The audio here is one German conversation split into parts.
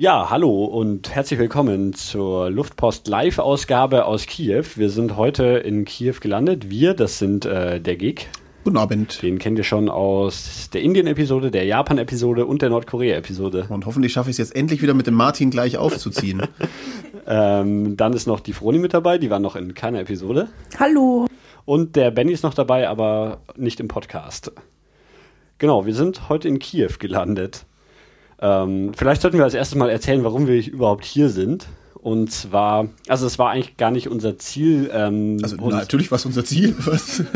Ja, hallo und herzlich willkommen zur Luftpost Live-Ausgabe aus Kiew. Wir sind heute in Kiew gelandet. Wir, das sind äh, der Gig. Guten Abend. Den kennt ihr schon aus der Indien-Episode, der Japan-Episode und der Nordkorea-Episode. Und hoffentlich schaffe ich es jetzt endlich wieder mit dem Martin gleich aufzuziehen. ähm, dann ist noch die Froni mit dabei, die war noch in keiner Episode. Hallo. Und der Benny ist noch dabei, aber nicht im Podcast. Genau, wir sind heute in Kiew gelandet. Ähm, vielleicht sollten wir als erstes mal erzählen, warum wir überhaupt hier sind. Und zwar, also es war eigentlich gar nicht unser Ziel. Ähm, also natürlich war es unser Ziel. Was?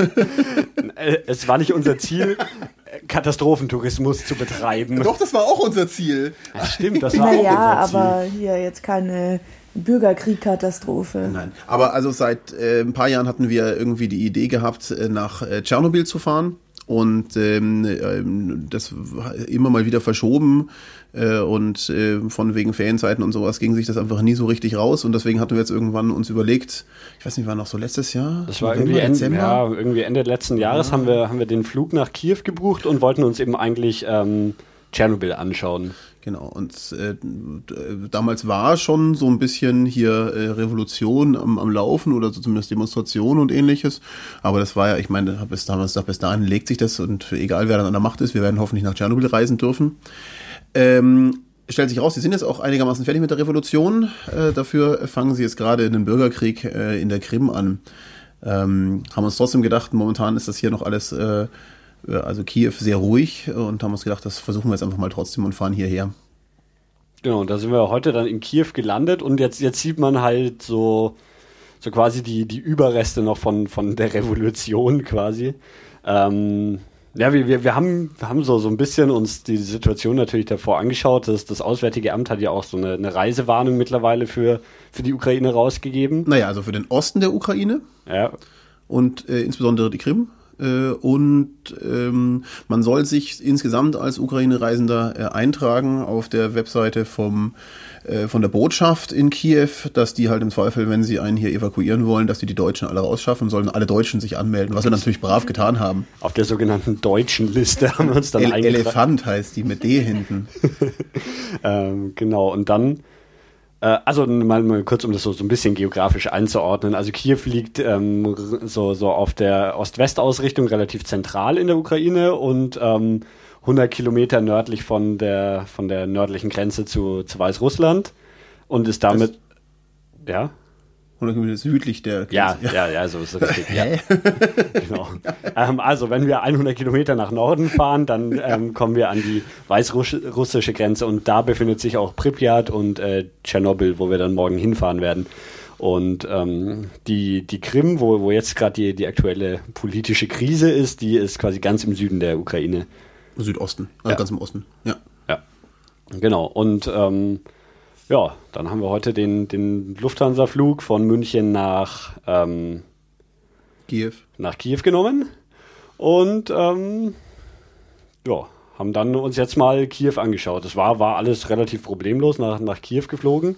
Äh, es war nicht unser Ziel, Katastrophentourismus zu betreiben. Doch, das war auch unser Ziel. Ja, stimmt, das war naja, auch unser Ziel. aber hier jetzt keine Bürgerkriegkatastrophe. Nein, aber also seit äh, ein paar Jahren hatten wir irgendwie die Idee gehabt, äh, nach äh, Tschernobyl zu fahren und ähm, ähm, das immer mal wieder verschoben äh, und äh, von wegen Ferienzeiten und sowas ging sich das einfach nie so richtig raus und deswegen hatten wir jetzt irgendwann uns überlegt, ich weiß nicht, war noch so letztes Jahr? Das war irgendwie Ende, ja, irgendwie Ende letzten Jahres ja. haben wir haben wir den Flug nach Kiew gebucht und wollten uns eben eigentlich ähm, Tschernobyl anschauen. Genau, und äh, damals war schon so ein bisschen hier äh, Revolution am, am Laufen oder so zumindest Demonstration und ähnliches. Aber das war ja, ich meine, bis, damals, bis dahin legt sich das und egal wer dann an der Macht ist, wir werden hoffentlich nach Tschernobyl reisen dürfen. Ähm, stellt sich raus, sie sind jetzt auch einigermaßen fertig mit der Revolution. Äh, dafür fangen sie jetzt gerade den Bürgerkrieg äh, in der Krim an. Ähm, haben uns trotzdem gedacht, momentan ist das hier noch alles äh, äh, also Kiew sehr ruhig und haben uns gedacht, das versuchen wir jetzt einfach mal trotzdem und fahren hierher. Genau, und da sind wir heute dann in Kiew gelandet und jetzt, jetzt sieht man halt so, so quasi die, die Überreste noch von, von der Revolution quasi. Ähm, ja, wir, wir, wir, haben, wir haben so, so ein bisschen uns die Situation natürlich davor angeschaut. Das, das Auswärtige Amt hat ja auch so eine, eine Reisewarnung mittlerweile für, für die Ukraine rausgegeben. Naja, also für den Osten der Ukraine. Ja. Und äh, insbesondere die Krim. Äh, und ähm, man soll sich insgesamt als Ukraine-Reisender äh, eintragen auf der Webseite vom, äh, von der Botschaft in Kiew, dass die halt im Zweifel, wenn sie einen hier evakuieren wollen, dass die die Deutschen alle rausschaffen, sollen alle Deutschen sich anmelden, was wir natürlich brav getan haben. Auf der sogenannten deutschen Liste haben wir uns dann El eingetragen. Elefant heißt die mit D hinten. ähm, genau, und dann also mal, mal kurz, um das so, so ein bisschen geografisch einzuordnen. Also Kiew liegt ähm, so, so auf der Ost-West-Ausrichtung relativ zentral in der Ukraine und ähm, 100 Kilometer nördlich von der, von der nördlichen Grenze zu, zu Weißrussland und ist damit, das, ja? 100 Kilometer südlich der Grenze. Ja, ja, ja, so ist es richtig. ja. genau. Ähm, also, wenn wir 100 Kilometer nach Norden fahren, dann ähm, kommen wir an die weißrussische Grenze und da befindet sich auch Pripyat und äh, Tschernobyl, wo wir dann morgen hinfahren werden. Und ähm, die, die Krim, wo, wo jetzt gerade die, die aktuelle politische Krise ist, die ist quasi ganz im Süden der Ukraine. Südosten, also ja. ganz im Osten, ja. Ja, genau. Und ähm, ja, dann haben wir heute den, den Lufthansa-Flug von München nach ähm, Kiew. nach Kiew genommen und ähm, ja, haben dann uns jetzt mal Kiew angeschaut. Das war, war alles relativ problemlos nach, nach Kiew geflogen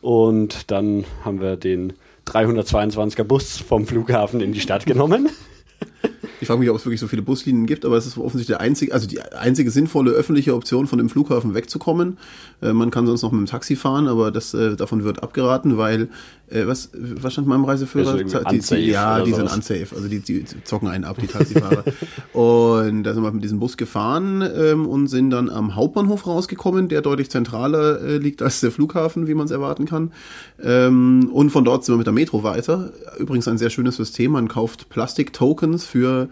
und dann haben wir den 322er Bus vom Flughafen in die Stadt genommen. Ich frage mich, ob es wirklich so viele Buslinien gibt, aber es ist offensichtlich der einzige, also die einzige sinnvolle öffentliche Option, von dem Flughafen wegzukommen. Äh, man kann sonst noch mit dem Taxi fahren, aber das, äh, davon wird abgeraten, weil äh, was, was stand in meinem Reiseführer? Die, die, ja, die sind unsafe. Also die, die zocken einen ab, die Taxifahrer. und da sind wir mit diesem Bus gefahren ähm, und sind dann am Hauptbahnhof rausgekommen, der deutlich zentraler äh, liegt als der Flughafen, wie man es erwarten kann. Ähm, und von dort sind wir mit der Metro weiter. Übrigens ein sehr schönes System. Man kauft Plastik-Tokens für euh,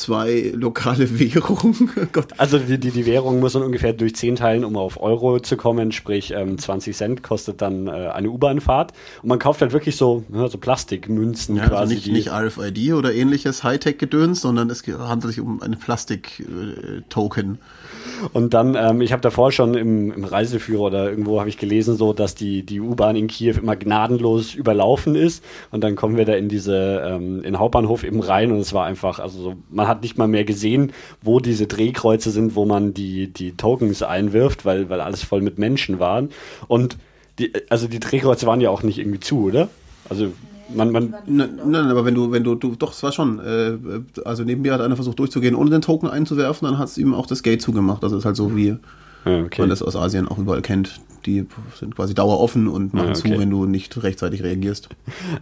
zwei lokale Währungen. also die, die, die Währung muss man ungefähr durch 10 teilen, um auf Euro zu kommen, sprich ähm, 20 Cent kostet dann äh, eine U-Bahn-Fahrt. Und man kauft halt wirklich so, ja, so Plastikmünzen ja, quasi. Also nicht, nicht RFID oder ähnliches Hightech-Gedöns, sondern es handelt sich um eine Plastik-Token. Und dann, ähm, ich habe davor schon im, im Reiseführer oder irgendwo habe ich gelesen, so dass die, die U-Bahn in Kiew immer gnadenlos überlaufen ist. Und dann kommen wir da in diese, ähm, in den Hauptbahnhof eben rein und es war einfach, also so, man hat nicht mal mehr gesehen, wo diese Drehkreuze sind, wo man die, die Tokens einwirft, weil, weil alles voll mit Menschen waren. Und die, also die Drehkreuze waren ja auch nicht irgendwie zu, oder? Also man, man nein, nein, aber wenn du, wenn du, du, doch, es war schon. Äh, also neben mir hat einer versucht durchzugehen, ohne den Token einzuwerfen, dann hat es ihm auch das Gate zugemacht. Das ist halt so wie okay. man das aus Asien auch überall kennt. Die sind quasi daueroffen und machen Ah, okay. zu, wenn du nicht rechtzeitig reagierst.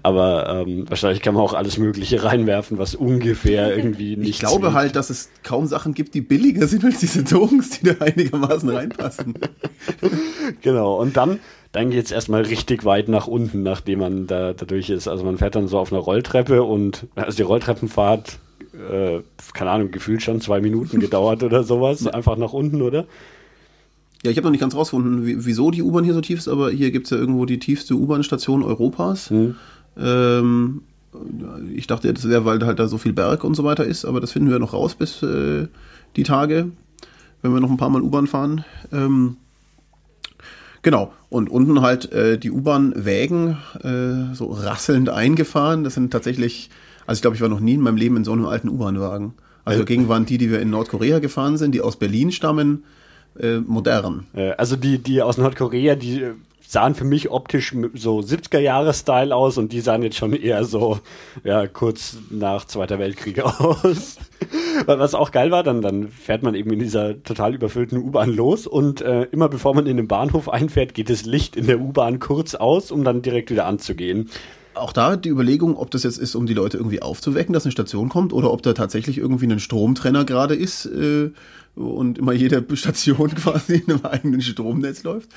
Aber ähm, wahrscheinlich kann man auch alles Mögliche reinwerfen, was ungefähr irgendwie nicht. Ich glaube halt, dass es kaum Sachen gibt, die billiger sind als diese Dongs, die da einigermaßen reinpassen. Genau, und dann, dann geht's erstmal richtig weit nach unten, nachdem man da, da durch ist. Also man fährt dann so auf einer Rolltreppe und also die Rolltreppenfahrt, äh, keine Ahnung, gefühlt schon zwei Minuten gedauert oder sowas. Einfach nach unten, oder? Ja, ich habe noch nicht ganz rausgefunden, wie, wieso die U-Bahn hier so tief ist, aber hier gibt's ja irgendwo die tiefste U-Bahn-Station Europas. Ähm, ich dachte, das wäre, weil halt da so viel Berg und so weiter ist, aber das finden wir noch raus bis äh, die Tage, wenn wir noch ein paar Mal U-Bahn fahren. Ähm, genau, und unten halt äh, die U-Bahn-Wägen äh, so rasselnd eingefahren. Das sind tatsächlich, also ich glaube, ich war noch nie in meinem Leben in so einem alten U-Bahn-Wagen. Also dagegen waren die, die wir in Nordkorea gefahren sind, die aus Berlin stammen, äh, modern. Äh, also die, die aus Nordkorea, die äh, sahen für mich optisch so 70er-Jahre-Style aus und die sahen jetzt schon eher so, ja, kurz nach Zweiter Weltkrieg aus. Was auch geil war, dann, dann fährt man eben in dieser total überfüllten U-Bahn los und äh, immer bevor man in den Bahnhof einfährt, geht das Licht in der U-Bahn kurz aus, um dann direkt wieder anzugehen. Auch da die Überlegung, ob das jetzt ist, um die Leute irgendwie aufzuwecken, dass eine Station kommt, oder ob da tatsächlich irgendwie ein Stromtrenner gerade ist äh, und immer jede Station quasi in einem eigenen Stromnetz läuft.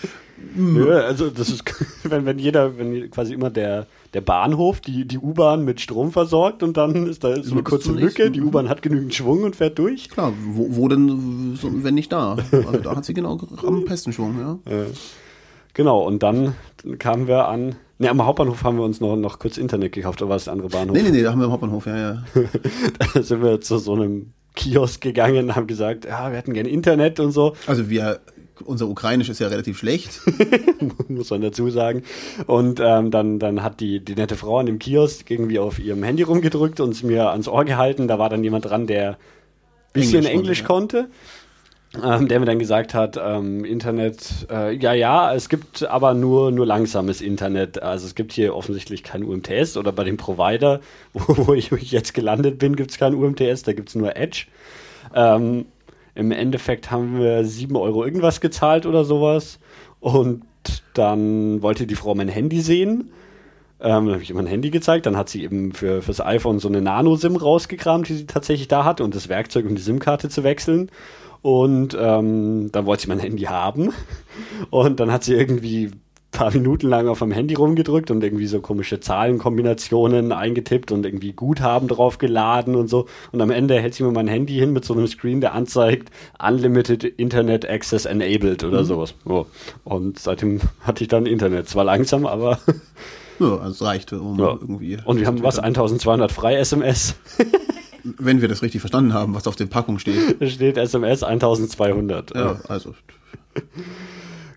Ja, also das ist, wenn, wenn jeder, wenn quasi immer der, der Bahnhof die, die U-Bahn mit Strom versorgt und dann ist da so eine kurze Lücke, die U-Bahn hat genügend Schwung und fährt durch. Klar, wo, wo denn, so, wenn nicht da? Also da hat sie genau am besten Schwung, ja. Genau, und dann kamen wir an. Ne, am Hauptbahnhof haben wir uns noch, noch kurz Internet gekauft, oder war der andere Bahnhof? Nee, nee, nee, da haben wir im Hauptbahnhof, ja, ja. Da sind wir zu so einem Kiosk gegangen und haben gesagt, ja, wir hätten gerne Internet und so, Also wir, unser Ukrainisch ist ja relativ schlecht. muss man dazu sagen. Und ähm, dann, dann hat die, die nette Frau an dem Kiosk irgendwie auf ihrem Handy rumgedrückt und es mir ans Ohr gehalten. Da war dann jemand dran, der bisschen Englisch Englisch, konnte. Ähm, der mir dann gesagt hat, ähm, Internet, äh, ja, ja, es gibt aber nur, nur langsames Internet. Also es gibt hier offensichtlich kein UMTS oder bei dem Provider, wo, wo ich jetzt gelandet bin, gibt es kein UMTS, da gibt es nur Edge. Ähm, Im Endeffekt haben wir 7 Euro irgendwas gezahlt oder sowas. Und dann wollte die Frau mein Handy sehen. Ähm, dann habe ich ihr mein Handy gezeigt. Dann hat sie eben für fürs iPhone so eine Nano-SIM rausgekramt, die sie tatsächlich da hatte und das Werkzeug, um die SIM-Karte zu wechseln. Und ähm, dann wollte sie mein Handy haben. Und dann hat sie irgendwie ein paar Minuten lang auf dem Handy rumgedrückt und irgendwie so komische Zahlenkombinationen eingetippt und irgendwie Guthaben drauf geladen und so. Und am Ende hält sie mir mein Handy hin mit so einem Screen, der anzeigt Unlimited Internet Access Enabled oder sowas. So. Und seitdem hatte ich dann Internet. Zwar langsam, aber Ja, also es reicht, um ja. irgendwie. Und wir haben was, 1200 frei SMS. Wenn wir das richtig verstanden haben, was auf der Packung steht. Da steht SMS 1200. Ja, also.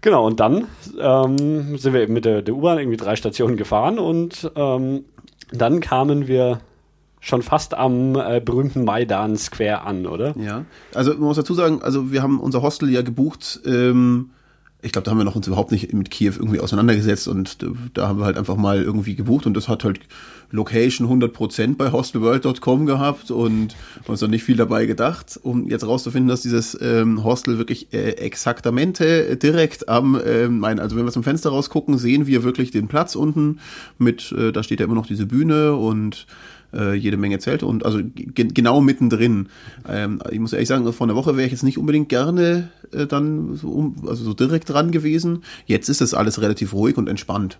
Genau, und dann ähm, sind wir eben mit der, der U-Bahn irgendwie drei Stationen gefahren und ähm, dann kamen wir schon fast am äh, berühmten Maidan Square an, oder? Ja, also man muss dazu sagen, also wir haben unser Hostel ja gebucht. Ähm, ich glaube, da haben wir noch uns überhaupt nicht mit Kiew irgendwie auseinandergesetzt und da, haben wir halt einfach mal irgendwie gebucht und das hat halt Location 100% bei hostelworld.com gehabt und uns noch nicht viel dabei gedacht, um jetzt rauszufinden, dass dieses ähm, Hostel wirklich äh, exaktamente direkt am ähm, Main, also wenn wir zum Fenster rausgucken, sehen wir wirklich den Platz unten mit, äh, da steht ja immer noch diese Bühne und äh, jede Menge Zelte und also ge genau mittendrin. Ähm, ich muss ehrlich sagen, vor einer Woche wäre ich jetzt nicht unbedingt gerne äh, dann so, um, also so direkt dran gewesen. Jetzt ist das alles relativ ruhig und entspannt.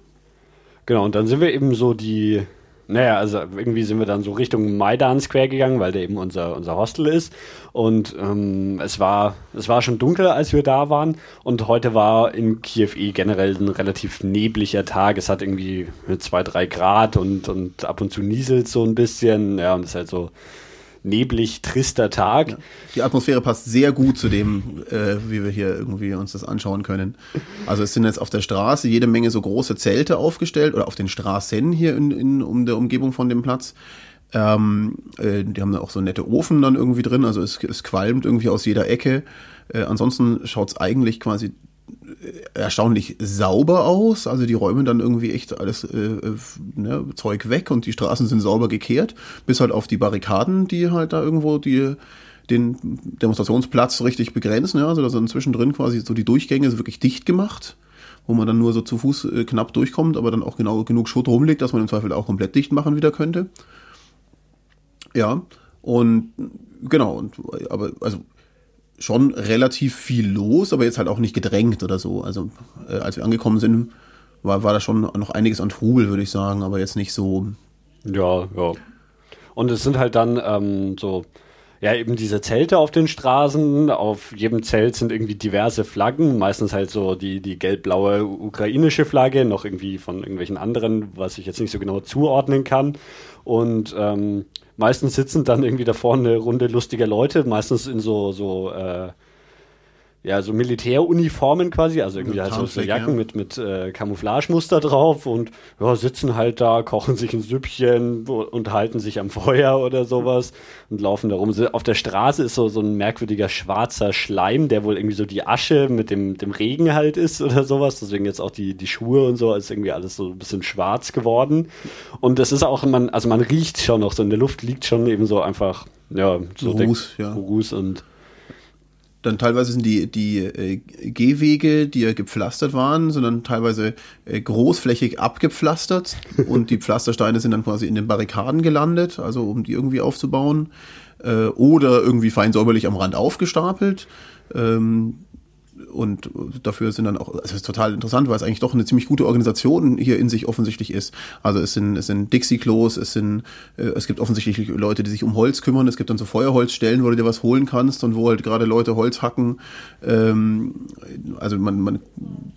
Genau, und dann sind wir eben so die, naja, also irgendwie sind wir dann so Richtung Maidan Square gegangen, weil der eben unser, unser Hostel ist. Und ähm, es, war, es war schon dunkel, als wir da waren. Und heute war in Kiew eh generell ein relativ nebliger Tag. Es hat irgendwie zwei, drei Grad und, und ab und zu nieselt so ein bisschen. Ja, und es ist halt so neblig, trister Tag. Die Atmosphäre passt sehr gut zu dem, äh, wie wir hier irgendwie uns das anschauen können. Also es sind jetzt auf der Straße jede Menge so große Zelte aufgestellt oder auf den Straßen hier in, in um der Umgebung von dem Platz. Ähm, äh, die haben da auch so nette Ofen dann irgendwie drin, also es, es qualmt irgendwie aus jeder Ecke. Äh, ansonsten schaut's eigentlich quasi erstaunlich sauber aus. Also die räumen dann irgendwie echt alles äh, äh, ne, Zeug weg und die Straßen sind sauber gekehrt, bis halt auf die Barrikaden, die halt da irgendwo die den Demonstrationsplatz richtig begrenzen. Ja, also da sind zwischendrin quasi so die Durchgänge wirklich dicht gemacht. wo man dann nur so zu Fuß äh, knapp durchkommt, aber dann auch genau genug Schutt rumliegt, dass man im Zweifel auch komplett dicht machen wieder könnte. Ja, und genau, und, aber also schon relativ viel los, aber jetzt halt auch nicht gedrängt oder so. Also äh, als wir angekommen sind, war, war da schon noch einiges an Trubel, würde ich sagen, aber jetzt nicht so. Ja, ja. Und es sind halt dann ähm, so, ja, eben diese Zelte auf den Straßen. Auf jedem Zelt sind irgendwie diverse Flaggen, meistens halt so die, die gelb-blaue ukrainische Flagge, noch irgendwie von irgendwelchen anderen, was ich jetzt nicht so genau zuordnen kann. Und ähm, meistens sitzen dann irgendwie da vorne eine Runde lustiger Leute, meistens in so, so äh, ja, so Militäruniformen quasi, also irgendwie halt so, Jacken ja. mit, mit äh, Camouflagemuster drauf und ja, sitzen halt da, kochen sich ein Süppchen und halten sich am Feuer oder sowas und laufen da rum. Auf der Straße ist so, so ein merkwürdiger schwarzer Schleim, der wohl irgendwie so die Asche mit dem, dem Regen halt ist oder sowas. Deswegen jetzt auch die, die Schuhe und so, ist irgendwie alles so ein bisschen schwarz geworden. Und das ist auch, man, also man riecht schon noch so, in der Luft liegt schon eben so einfach, ja, so Ruß, ja. Ruß und dann teilweise sind die, die äh, Gehwege, die ja gepflastert waren, sondern teilweise äh, großflächig abgepflastert und die Pflastersteine sind dann quasi in den Barrikaden gelandet, also um die irgendwie aufzubauen. Äh, oder irgendwie fein säuberlich am Rand aufgestapelt. Ähm, und dafür sind dann auch, also es ist total interessant, weil es eigentlich doch eine ziemlich gute Organisation hier in sich offensichtlich ist. Also es sind, es sind Dixie-Klos, es sind, äh, es gibt offensichtlich Leute, die sich um Holz kümmern, es gibt dann so Feuerholzstellen, wo du dir was holen kannst und wo halt gerade Leute Holz hacken. Ähm, also man, man,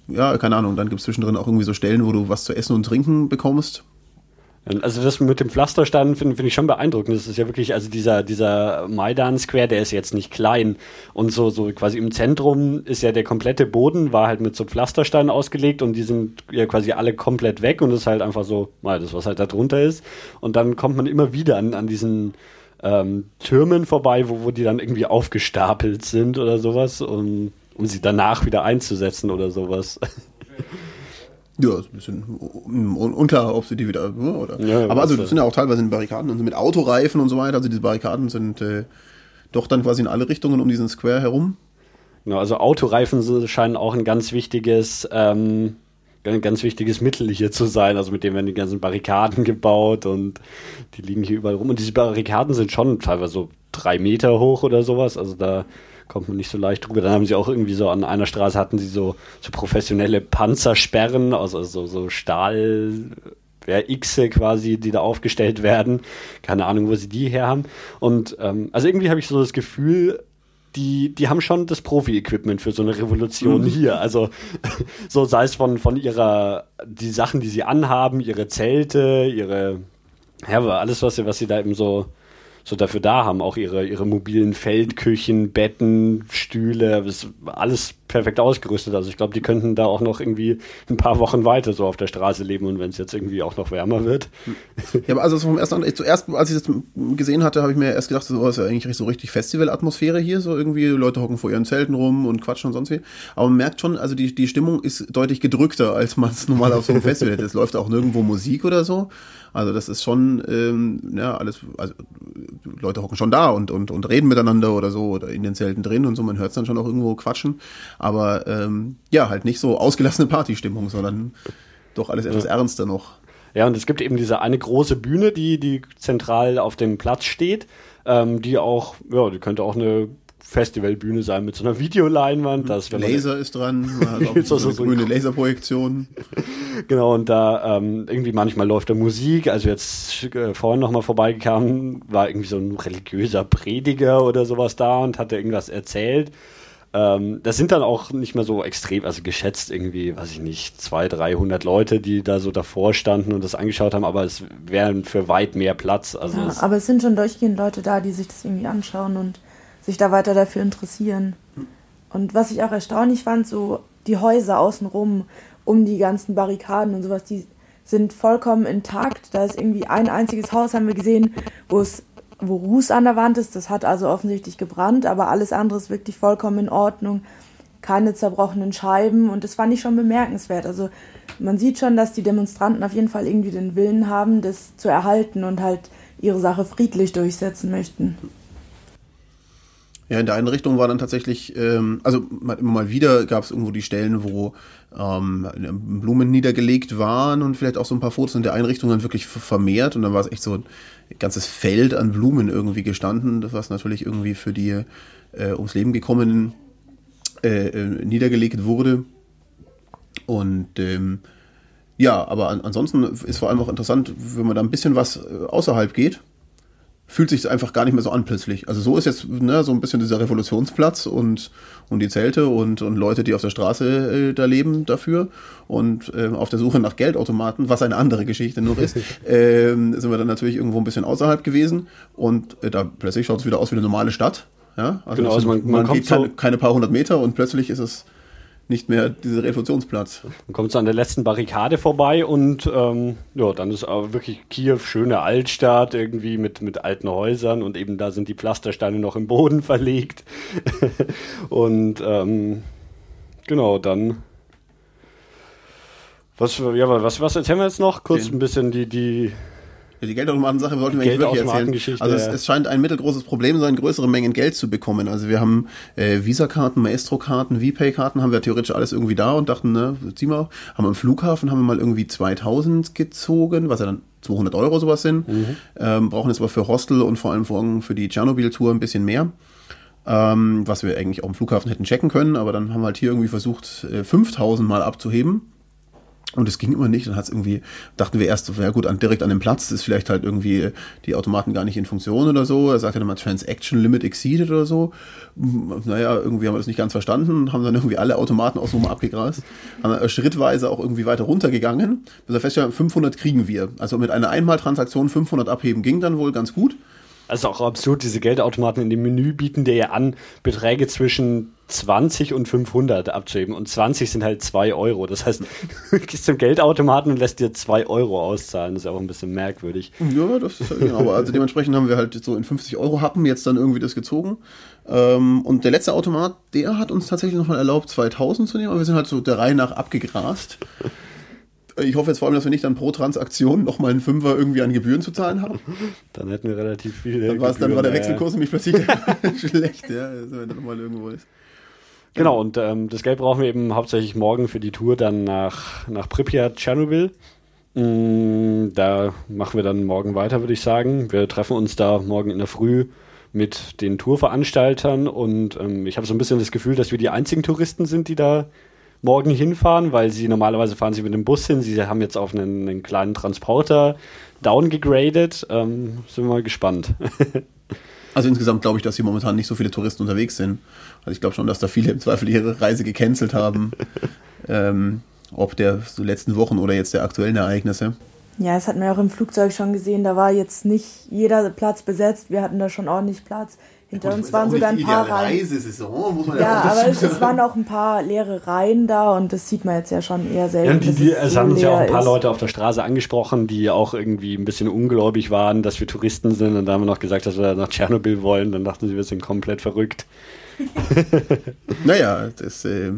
ja, keine Ahnung, dann gibt es zwischendrin auch irgendwie so Stellen, wo du was zu essen und trinken bekommst. Also das mit dem Pflasterstein finde find ich schon beeindruckend. Das ist ja wirklich, also dieser, dieser Maidan Square, der ist jetzt nicht klein. Und so, so quasi im Zentrum ist ja der komplette Boden, war halt mit so Pflastersteinen ausgelegt und die sind ja quasi alle komplett weg und ist halt einfach so, mal das, was halt da drunter ist. Und dann kommt man immer wieder an, an diesen ähm, Türmen vorbei, wo, wo die dann irgendwie aufgestapelt sind oder sowas, um, um sie danach wieder einzusetzen oder sowas. Ja, ist ein bisschen unklar, ob sie die wieder. Ne, oder. Ja, Aber also, das sind ja auch teilweise in Barrikaden und mit Autoreifen und so weiter. Also, diese Barrikaden sind äh, doch dann quasi in alle Richtungen um diesen Square herum. Genau, also Autoreifen scheinen auch ein ganz wichtiges, ähm, ein ganz wichtiges Mittel hier zu sein. Also mit dem werden die ganzen Barrikaden gebaut und die liegen hier überall rum. Und diese Barrikaden sind schon teilweise so drei Meter hoch oder sowas. Also da kommt man nicht so leicht drüber. Dann haben sie auch irgendwie so an einer Straße hatten sie so, so professionelle Panzersperren, also so, so Stahl, ja, Xe quasi, die da aufgestellt werden. Keine Ahnung, wo sie die her haben. Und ähm, also irgendwie habe ich so das Gefühl, die, die haben schon das Profi-Equipment für so eine Revolution mhm. hier. Also so sei es von, von ihrer, die Sachen, die sie anhaben, ihre Zelte, ihre, ja, alles, was sie, was sie da eben so so dafür da haben, auch ihre, ihre mobilen Feldküchen, Betten, Stühle, alles perfekt ausgerüstet. Also ich glaube, die könnten da auch noch irgendwie ein paar Wochen weiter so auf der Straße leben und wenn es jetzt irgendwie auch noch wärmer wird. Ja, aber also vom ersten, zuerst, als ich das gesehen hatte, habe ich mir erst gedacht, so ist ja eigentlich so richtig Festival-Atmosphäre hier, so irgendwie Leute hocken vor ihren Zelten rum und quatschen und sonst wie. Aber man merkt schon, also die, die Stimmung ist deutlich gedrückter, als man es normal auf so einem Festival hätte. Es läuft auch nirgendwo Musik oder so. Also das ist schon, ähm, ja, alles, also Leute hocken schon da und, und, und reden miteinander oder so oder in den Zelten drin und so, man hört es dann schon auch irgendwo quatschen. Aber ähm, ja, halt nicht so ausgelassene Partystimmung, sondern doch alles etwas ja. ernster noch. Ja, und es gibt eben diese eine große Bühne, die, die zentral auf dem Platz steht, ähm, die auch, ja, die könnte auch eine Festivalbühne sein mit so einer Videoleinwand. Das, Laser ist dran, man hat auch so, so, eine grüne Laserprojektion. genau, und da ähm, irgendwie manchmal läuft da Musik. Also jetzt äh, vorhin nochmal vorbeigekommen, war irgendwie so ein religiöser Prediger oder sowas da und hat irgendwas erzählt. Ähm, das sind dann auch nicht mehr so extrem, also geschätzt irgendwie, weiß ich nicht, 200, 300 Leute, die da so davor standen und das angeschaut haben, aber es wären für weit mehr Platz. Also ja, aber es sind schon durchgehend Leute da, die sich das irgendwie anschauen und sich da weiter dafür interessieren. Und was ich auch erstaunlich fand, so die Häuser außenrum, um die ganzen Barrikaden und sowas, die sind vollkommen intakt. Da ist irgendwie ein einziges Haus, haben wir gesehen, wo es wo Ruß an der Wand ist. Das hat also offensichtlich gebrannt, aber alles andere ist wirklich vollkommen in Ordnung. Keine zerbrochenen Scheiben und das fand ich schon bemerkenswert. Also man sieht schon, dass die Demonstranten auf jeden Fall irgendwie den Willen haben, das zu erhalten und halt ihre Sache friedlich durchsetzen möchten. Ja, in der Einrichtung war dann tatsächlich, ähm, also immer mal wieder gab es irgendwo die Stellen, wo ähm, Blumen niedergelegt waren und vielleicht auch so ein paar Fotos in der Einrichtung dann wirklich vermehrt und dann war es echt so ein ganzes Feld an Blumen irgendwie gestanden, was natürlich irgendwie für die äh, ums Leben gekommenen äh, äh, niedergelegt wurde. Und ähm, ja, aber an, ansonsten ist vor allem auch interessant, wenn man da ein bisschen was äh, außerhalb geht, fühlt sich einfach gar nicht mehr so an plötzlich. Also so ist jetzt ne, so ein bisschen dieser Revolutionsplatz und, und die Zelte und, und Leute, die auf der Straße äh, da leben dafür und äh, auf der Suche nach Geldautomaten, was eine andere Geschichte nur ist, äh, sind wir dann natürlich irgendwo ein bisschen außerhalb gewesen und äh, da plötzlich schaut es wieder aus wie eine normale Stadt. Ja? Also, genau, also man, man, man geht keine, keine paar hundert Meter und plötzlich ist es nicht mehr dieser Revolutionsplatz. Man kommt so an der letzten Barrikade vorbei und ähm, ja, dann ist aber wirklich Kiew schöne Altstadt irgendwie mit, mit alten Häusern und eben da sind die Pflastersteine noch im Boden verlegt. und ähm, genau, dann was, ja, was, was erzählen wir jetzt noch? Kurz Den. ein bisschen die, die ja, die Geldautomaten-Sache sollten wir eigentlich wirklich erzählen. Also es, es, scheint ein mittelgroßes Problem sein, größere Mengen Geld zu bekommen. Also wir haben äh, Visa-Karten, Maestro-Karten, VPay-Karten, haben wir theoretisch alles irgendwie da und dachten, ne, ziehen wir. Haben am Flughafen haben wir mal irgendwie 2000 gezogen, was ja dann 200 Euro sowas sind. Mhm. Ähm, brauchen jetzt aber für Hostel und vor allem für die Tschernobyl-Tour ein bisschen mehr. Ähm, was wir eigentlich auch im Flughafen hätten checken können, aber dann haben wir halt hier irgendwie versucht, äh, 5000 mal abzuheben und es ging immer nicht. Dann hat es irgendwie, dachten wir erst, ja gut, an, direkt an dem Platz ist vielleicht halt irgendwie die Automaten gar nicht in Funktion oder so. Er sagte dann mal Transaction Limit exceeded oder so. Naja, irgendwie haben wir das nicht ganz verstanden, haben dann irgendwie alle Automaten aus Nummer abgegrast. Haben dann schrittweise auch irgendwie weiter runtergegangen, bis er feststellt, 500 kriegen wir. Also mit einer Einmaltransaktion 500 abheben ging dann wohl ganz gut. Also auch absurd, diese Geldautomaten in dem Menü bieten dir ja an, Beträge zwischen 20 und 500 abzuheben. Und 20 sind halt 2 Euro. Das heißt, du gehst zum Geldautomaten und lässt dir 2 Euro auszahlen. Das ist auch ein bisschen merkwürdig. Ja, das ist halt genau. Aber also dementsprechend haben wir halt so in 50 Euro Happen jetzt dann irgendwie das gezogen. Ähm, und der letzte Automat, der hat uns tatsächlich nochmal erlaubt, 2000 zu nehmen. Aber wir sind halt so der Reihe nach abgegrast. Ich hoffe jetzt vor allem, dass wir nicht dann pro Transaktion nochmal einen Fünfer irgendwie an Gebühren zu zahlen haben. Dann hätten wir relativ viel. Dann, dann war der Wechselkurs nämlich plötzlich schlecht, ja, wenn er nochmal irgendwo ist. Genau, und ähm, das Geld brauchen wir eben hauptsächlich morgen für die Tour dann nach, nach Pripyat, Tschernobyl. Mm, da machen wir dann morgen weiter, würde ich sagen. Wir treffen uns da morgen in der Früh mit den Tourveranstaltern und ähm, ich habe so ein bisschen das Gefühl, dass wir die einzigen Touristen sind, die da morgen hinfahren, weil sie normalerweise fahren sie mit dem Bus hin. Sie haben jetzt auf einen, einen kleinen Transporter downgegradet. Ähm, sind wir mal gespannt. also insgesamt glaube ich, dass hier momentan nicht so viele Touristen unterwegs sind. Also ich glaube schon, dass da viele im Zweifel ihre Reise gecancelt haben. ähm, ob der so letzten Wochen oder jetzt der aktuellen Ereignisse. Ja, das hatten wir auch im Flugzeug schon gesehen. Da war jetzt nicht jeder Platz besetzt. Wir hatten da schon ordentlich Platz. Hinter uns waren sogar ein paar Reihen. Reisesaison, muss man ja, ja aber es, es, waren auch ein paar leere Reihen da und das sieht man jetzt ja schon eher selten. Ja, die, die, es haben uns ja auch ein paar ist. Leute auf der Straße angesprochen, die auch irgendwie ein bisschen ungläubig waren, dass wir Touristen sind und da haben wir noch gesagt, dass wir nach Tschernobyl wollen. Dann dachten sie, wir sind komplett verrückt. naja, das äh,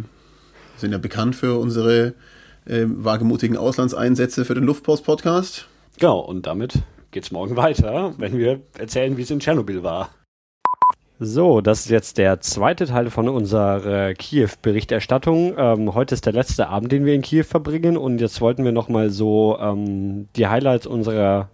sind ja bekannt für unsere äh, wagemutigen Auslandseinsätze für den Luftpost-Podcast. Genau, und damit geht's morgen weiter, wenn wir erzählen, wie es in Tschernobyl war. So, das ist jetzt der zweite Teil von unserer Kiew-Berichterstattung. Ähm, heute ist der letzte Abend, den wir in Kiew verbringen und jetzt wollten wir nochmal so ähm, die Highlights unserer,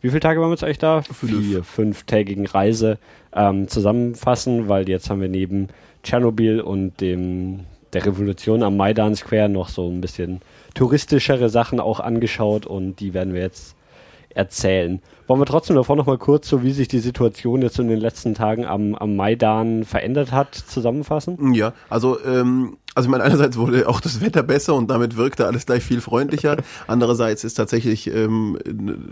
wie viele Tage waren wir jetzt eigentlich da? Fünf. Vier, fünftägigen Reise ähm, zusammenfassen, weil jetzt haben wir neben Tschernobyl und dem der Revolution am Maidan Square noch so ein bisschen touristischere Sachen auch angeschaut und die werden wir jetzt erzählen. Wollen wir trotzdem davor noch mal kurz, so wie sich die Situation jetzt in den letzten Tagen am, am Maidan verändert hat, zusammenfassen? Ja, also ähm, also ich meine, einerseits wurde auch das Wetter besser und damit wirkte alles gleich viel freundlicher. Andererseits ist tatsächlich ähm,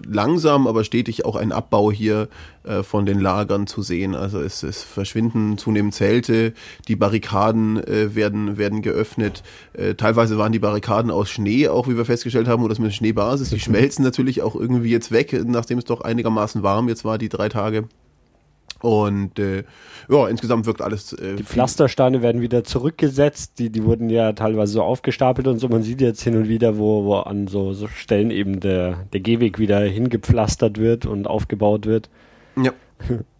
langsam, aber stetig auch ein Abbau hier äh, von den Lagern zu sehen. Also es, es verschwinden zunehmend Zelte, die Barrikaden äh, werden, werden geöffnet. Äh, teilweise waren die Barrikaden aus Schnee, auch wie wir festgestellt haben, oder das mit Schneebasis. Die schmelzen natürlich auch irgendwie jetzt weg, nachdem es doch einigermaßen warm jetzt war, die drei Tage. Und äh, ja, insgesamt wirkt alles. Äh, die Pflastersteine werden wieder zurückgesetzt. Die, die wurden ja teilweise so aufgestapelt und so. Man sieht jetzt hin und wieder, wo, wo an so, so Stellen eben der, der Gehweg wieder hingepflastert wird und aufgebaut wird. Ja.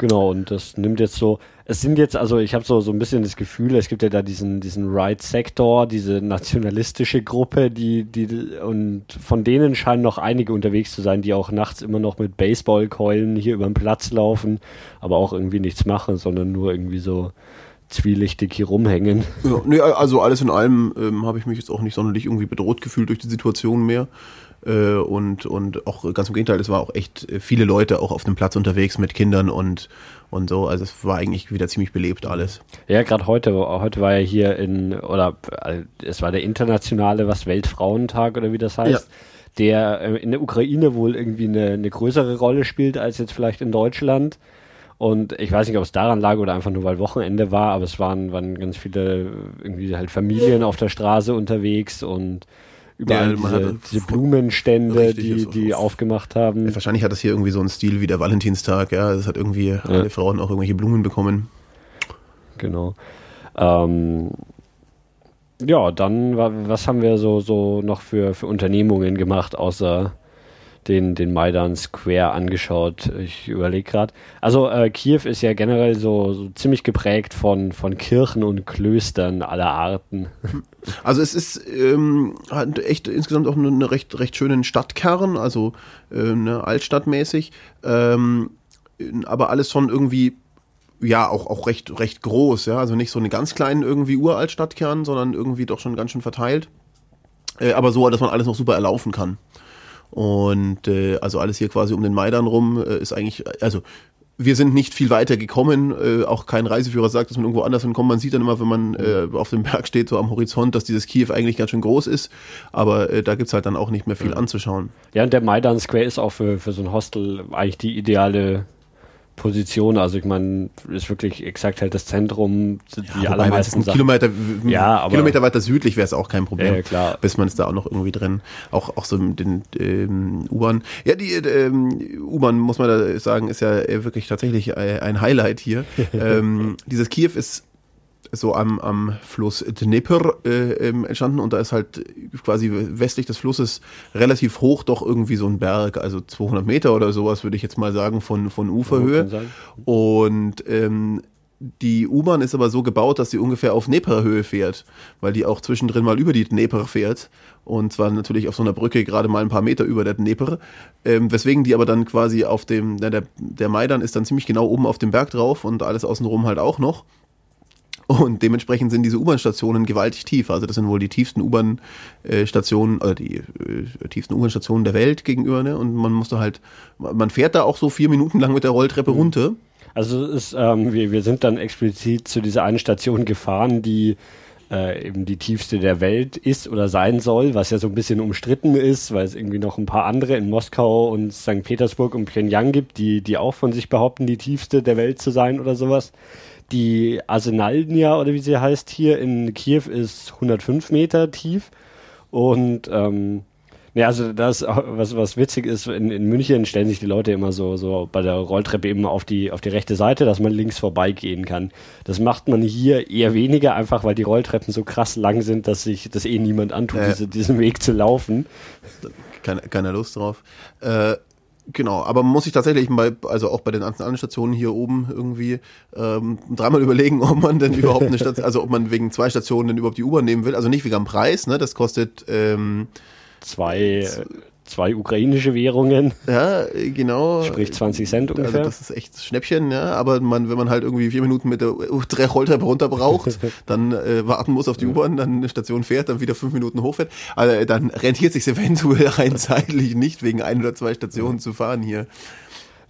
Genau, und das nimmt jetzt so, es sind jetzt, also ich habe so, so ein bisschen das Gefühl, es gibt ja da diesen, diesen Right-Sektor, diese nationalistische Gruppe, die, die, und von denen scheinen noch einige unterwegs zu sein, die auch nachts immer noch mit Baseballkeulen hier über den Platz laufen, aber auch irgendwie nichts machen, sondern nur irgendwie so zwielichtig hier rumhängen. Ja, nee, also alles in allem ähm, habe ich mich jetzt auch nicht sonderlich irgendwie bedroht gefühlt durch die Situation mehr. Äh, und, und auch ganz im Gegenteil, es war auch echt äh, viele Leute auch auf dem Platz unterwegs mit Kindern und, und so. Also es war eigentlich wieder ziemlich belebt alles. Ja, gerade heute, heute war ja hier in, oder äh, es war der internationale, was Weltfrauentag oder wie das heißt. Ja der in der Ukraine wohl irgendwie eine, eine größere Rolle spielt als jetzt vielleicht in Deutschland. Und ich weiß nicht, ob es daran lag oder einfach nur, weil Wochenende war, aber es waren, waren ganz viele irgendwie halt Familien auf der Straße unterwegs und überall ja, diese, diese, Blumenstände, die, die aufgemacht haben. Ja, wahrscheinlich hat das hier irgendwie so einen Stil wie der Valentinstag, ja. Das hat irgendwie ja. alle Frauen auch irgendwelche Blumen bekommen. Genau. Ähm, ja, dann, was haben wir so, so noch für, für Unternehmungen gemacht, außer den, den Maidan Square angeschaut. Ich überlege gerade. Also äh, Kiew ist ja generell so, so, ziemlich geprägt von, von Kirchen und Klöstern aller Arten. Also es ist ähm, hat echt insgesamt auch eine recht, recht schönen Stadtkern, also äh, ne, altstadtmäßig. Ähm, aber alles schon irgendwie ja, auch, auch recht, recht groß, ja. Also nicht so eine ganz kleinen irgendwie Uraltstadtkern, sondern irgendwie doch schon ganz schön verteilt. Äh, aber so, dass man alles noch super erlaufen kann. Und äh, also alles hier quasi um den Maidan rum äh, ist eigentlich, also wir sind nicht viel weiter gekommen. Äh, auch kein Reiseführer sagt, dass man irgendwo anders hinkommt. Man sieht dann immer, wenn man äh, auf dem Berg steht, so am Horizont, dass dieses Kiew eigentlich ganz schön groß ist. Aber äh, da gibt's halt dann auch nicht mehr viel anzuschauen. Ja, und der Maidan Square ist auch für, für so ein Hostel eigentlich die ideale Position. Also ich meine, ist wirklich exakt halt das Zentrum. Die ja, allermeisten Sachen. Kilometer, ja, aber, Kilometer weiter südlich wäre es auch kein Problem. Ja, klar. Bis man ist da auch noch irgendwie drin. Auch, auch so den ähm, U-Bahn. Ja, die ähm, U-Bahn, muss man da sagen, ist ja wirklich tatsächlich äh, ein Highlight hier. ähm, dieses Kiew ist so am, am Fluss Dnepr äh, ähm, entstanden. Und da ist halt quasi westlich des Flusses relativ hoch doch irgendwie so ein Berg, also 200 Meter oder sowas würde ich jetzt mal sagen von, von Uferhöhe. Und ähm, die U-Bahn ist aber so gebaut, dass sie ungefähr auf Dnepr-Höhe fährt, weil die auch zwischendrin mal über die Dnepr fährt. Und zwar natürlich auf so einer Brücke gerade mal ein paar Meter über der Dnepr, ähm, weswegen die aber dann quasi auf dem, na, der, der Maidan ist dann ziemlich genau oben auf dem Berg drauf und alles außenrum halt auch noch und dementsprechend sind diese U-Bahn-Stationen gewaltig tief. Also das sind wohl die tiefsten U-Bahn-Stationen, oder die äh, tiefsten U-Bahn-Stationen der Welt gegenüber. Ne? Und man musste halt, man fährt da auch so vier Minuten lang mit der Rolltreppe mhm. runter. Also ist, ähm, wir, wir sind dann explizit zu dieser einen Station gefahren, die äh, eben die tiefste der Welt ist oder sein soll, was ja so ein bisschen umstritten ist, weil es irgendwie noch ein paar andere in Moskau und St. Petersburg und Pyongyang gibt, die, die auch von sich behaupten, die tiefste der Welt zu sein oder sowas. Die Arsenalnia, oder wie sie heißt, hier in Kiew ist 105 Meter tief. Und ähm, ja, also das, was, was witzig ist, in, in München stellen sich die Leute immer so, so bei der Rolltreppe eben auf die, auf die rechte Seite, dass man links vorbeigehen kann. Das macht man hier eher weniger, einfach weil die Rolltreppen so krass lang sind, dass sich das eh niemand antut, äh, diese, diesen Weg zu laufen. Keine, keine Lust drauf. Äh, Genau, aber man muss sich tatsächlich bei, also auch bei den anderen Stationen hier oben irgendwie ähm, dreimal überlegen, ob man denn überhaupt eine Station, also ob man wegen zwei Stationen denn überhaupt die U-Bahn nehmen will. Also nicht wegen am Preis, ne? Das kostet ähm, zwei zwei ukrainische Währungen. Ja, genau. Sprich 20 Cent also ungefähr. Also das ist echt Schnäppchen, ja. Aber man, wenn man halt irgendwie vier Minuten mit der drei Rolltreppe runter braucht, dann äh, warten muss auf die U-Bahn, dann eine Station fährt, dann wieder fünf Minuten hochfährt. Also dann rentiert sich eventuell rein zeitlich nicht, wegen ein oder zwei Stationen zu fahren hier.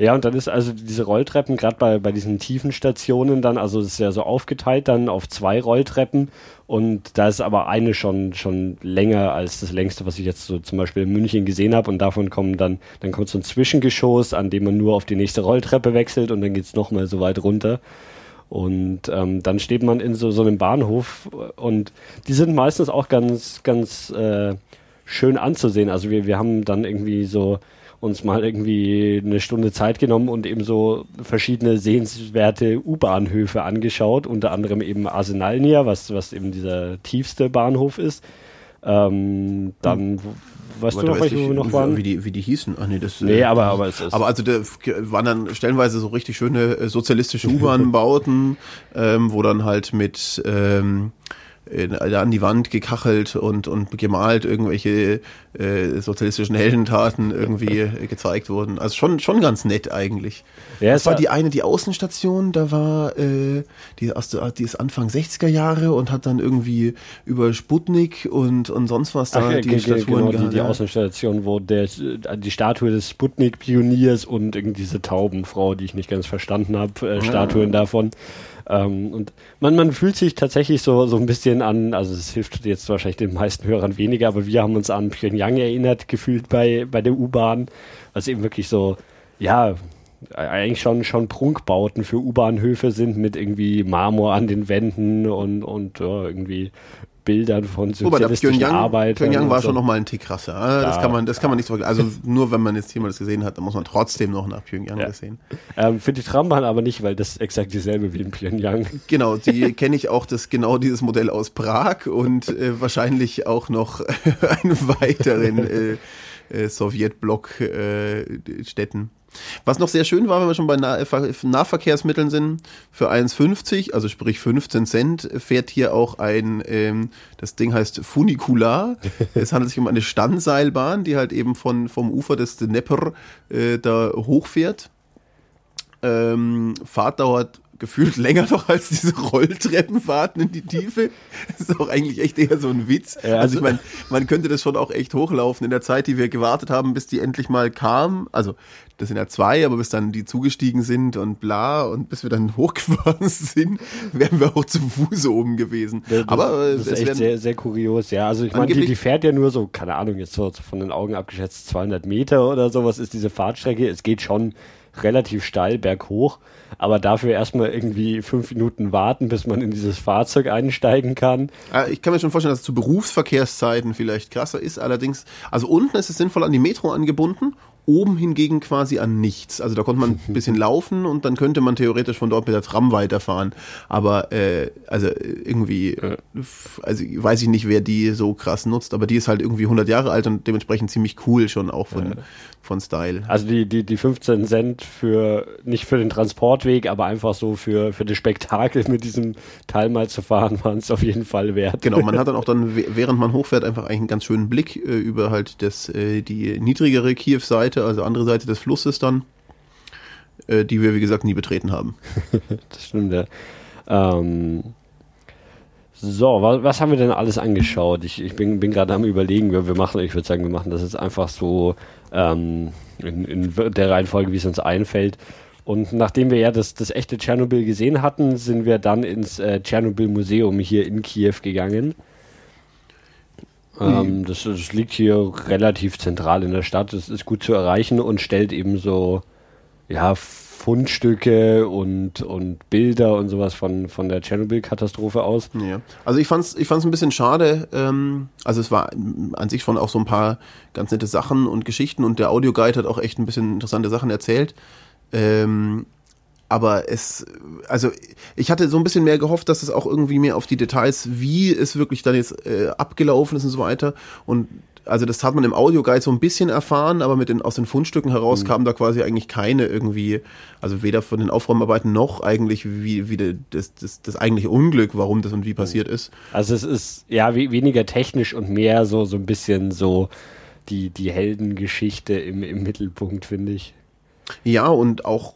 Ja, und dann ist also diese Rolltreppen, gerade bei, bei diesen tiefen Stationen dann, also es ist ja so aufgeteilt dann auf zwei Rolltreppen und da ist aber eine schon, schon länger als das längste, was ich jetzt so zum Beispiel in München gesehen habe und davon kommen dann, dann kommt so ein Zwischengeschoss, an dem man nur auf die nächste Rolltreppe wechselt und dann geht's nochmal so weit runter. Und ähm, dann steht man in so, so einem Bahnhof und die sind meistens auch ganz, ganz äh, schön anzusehen. Also wir, wir haben dann irgendwie so uns mal irgendwie eine Stunde Zeit genommen und eben so verschiedene sehenswerte U-Bahnhöfe angeschaut, unter anderem eben Arsenalnia, was, was eben dieser tiefste Bahnhof ist. Ähm, dann, weißt du noch, welche wo wir noch waren? Wie die, wie die hießen. Ach nee, das, nee, aber, aber es ist. Aber also da waren dann stellenweise so richtig schöne äh, sozialistische U-Bahn-Bauten, ähm, wo dann halt mit ähm, an die Wand gekachelt und, und gemalt irgendwelche äh, sozialistischen Heldentaten irgendwie gezeigt wurden. Also schon, schon ganz nett eigentlich. Ja, das war die eine, die Außenstation, da war äh, die, aus der, die ist Anfang 60er Jahre und hat dann irgendwie über Sputnik und, und sonst was da Ach, die Statuen genau, die, die Außenstation, wo der, die Statue des Sputnik-Pioniers und irgendwie diese Taubenfrau, die ich nicht ganz verstanden habe, äh, Statuen ja. davon. Ähm, und man, man fühlt sich tatsächlich so, so ein bisschen an, also es hilft jetzt wahrscheinlich den meisten Hörern weniger, aber wir haben uns an Pyongyang erinnert, gefühlt bei, bei der U-Bahn, was eben wirklich so, ja, eigentlich schon, schon Prunkbauten für U-Bahnhöfe sind mit irgendwie Marmor an den Wänden und, und ja, irgendwie Bildern von sozialistischen Pyongyang, Arbeitern. Pyongyang war so. schon noch mal ein Tick krasser. Ja, das kann man, das kann man nicht so Also nur wenn man jetzt hier mal das gesehen hat, dann muss man trotzdem noch nach Pyongyang ja. sehen. Ähm, für die Trambahn aber nicht, weil das ist exakt dieselbe wie in Pyongyang. Genau, die kenne ich auch das genau dieses Modell aus Prag und äh, wahrscheinlich auch noch einen weiteren äh, äh, Sowjetblock-Städten. Äh, was noch sehr schön war, wenn wir schon bei nah Nahverkehrsmitteln sind, für 1,50, also sprich 15 Cent, fährt hier auch ein, ähm, das Ding heißt Funicular. es handelt sich um eine Standseilbahn, die halt eben von, vom Ufer des Dnepr äh, da hochfährt. Ähm, Fahrt dauert gefühlt länger noch als diese Rolltreppenfahrten in die Tiefe. Das ist auch eigentlich echt eher so ein Witz. Ja, also, also ich meine, man könnte das schon auch echt hochlaufen in der Zeit, die wir gewartet haben, bis die endlich mal kam. Also das sind ja zwei, aber bis dann die zugestiegen sind und bla und bis wir dann hochgefahren sind, wären wir auch zu Fuße oben gewesen. Das, aber das ist echt sehr, sehr kurios, ja. Also ich meine, die, die fährt ja nur so, keine Ahnung, jetzt so von den Augen abgeschätzt 200 Meter oder sowas ist diese Fahrtstrecke. Es geht schon relativ steil berghoch, aber dafür erstmal irgendwie fünf Minuten warten, bis man in dieses Fahrzeug einsteigen kann. Ah, ich kann mir schon vorstellen, dass es zu Berufsverkehrszeiten vielleicht krasser ist. Allerdings, also unten ist es sinnvoll an die Metro angebunden Oben hingegen quasi an nichts. Also da konnte man ein bisschen laufen und dann könnte man theoretisch von dort mit der Tram weiterfahren. Aber äh, also irgendwie, also weiß ich nicht, wer die so krass nutzt, aber die ist halt irgendwie 100 Jahre alt und dementsprechend ziemlich cool schon auch von, von Style. Also die, die, die 15 Cent für, nicht für den Transportweg, aber einfach so für, für das Spektakel mit diesem Teil mal zu fahren, waren es auf jeden Fall wert. Genau, man hat dann auch dann, während man hochfährt, einfach eigentlich einen ganz schönen Blick äh, über halt das, äh, die niedrigere Kiew-Seite, also andere Seite des Flusses dann, äh, die wir, wie gesagt, nie betreten haben. das stimmt, ja. Ähm, so, was, was, haben wir denn alles angeschaut? Ich, ich bin, bin gerade am überlegen, wir, wir machen, ich würde sagen, wir machen das jetzt einfach so ähm, in, in, der Reihenfolge, wie es uns einfällt. Und nachdem wir ja das, das echte Tschernobyl gesehen hatten, sind wir dann ins äh, Tschernobyl-Museum hier in Kiew gegangen. Ähm, das, das, liegt hier relativ zentral in der Stadt. Es ist gut zu erreichen und stellt eben so ja, Fundstücke und, und Bilder und sowas von, von der Tschernobyl-Katastrophe aus. Ja. Also ich fand's, ich fand's ein bisschen schade. Ähm, also es war an sich schon auch so ein paar ganz nette Sachen und Geschichten und der Audioguide hat auch echt ein bisschen interessante Sachen erzählt. Ähm, aber es, also ich hatte so ein bisschen mehr gehofft, dass es auch irgendwie mehr auf die Details, wie es wirklich dann jetzt äh, abgelaufen ist und so weiter. Und also das hat man im Audioguide so ein bisschen erfahren, aber mit den, aus den Fundstücken heraus mhm. kam da quasi eigentlich keine irgendwie, also weder von den Aufräumarbeiten noch eigentlich wie, wie das, das, das eigentliche Unglück, warum das und wie passiert ist. Also es ist ja weniger technisch und mehr so, so ein bisschen so die, die Heldengeschichte im, im Mittelpunkt, finde ich. Ja, und auch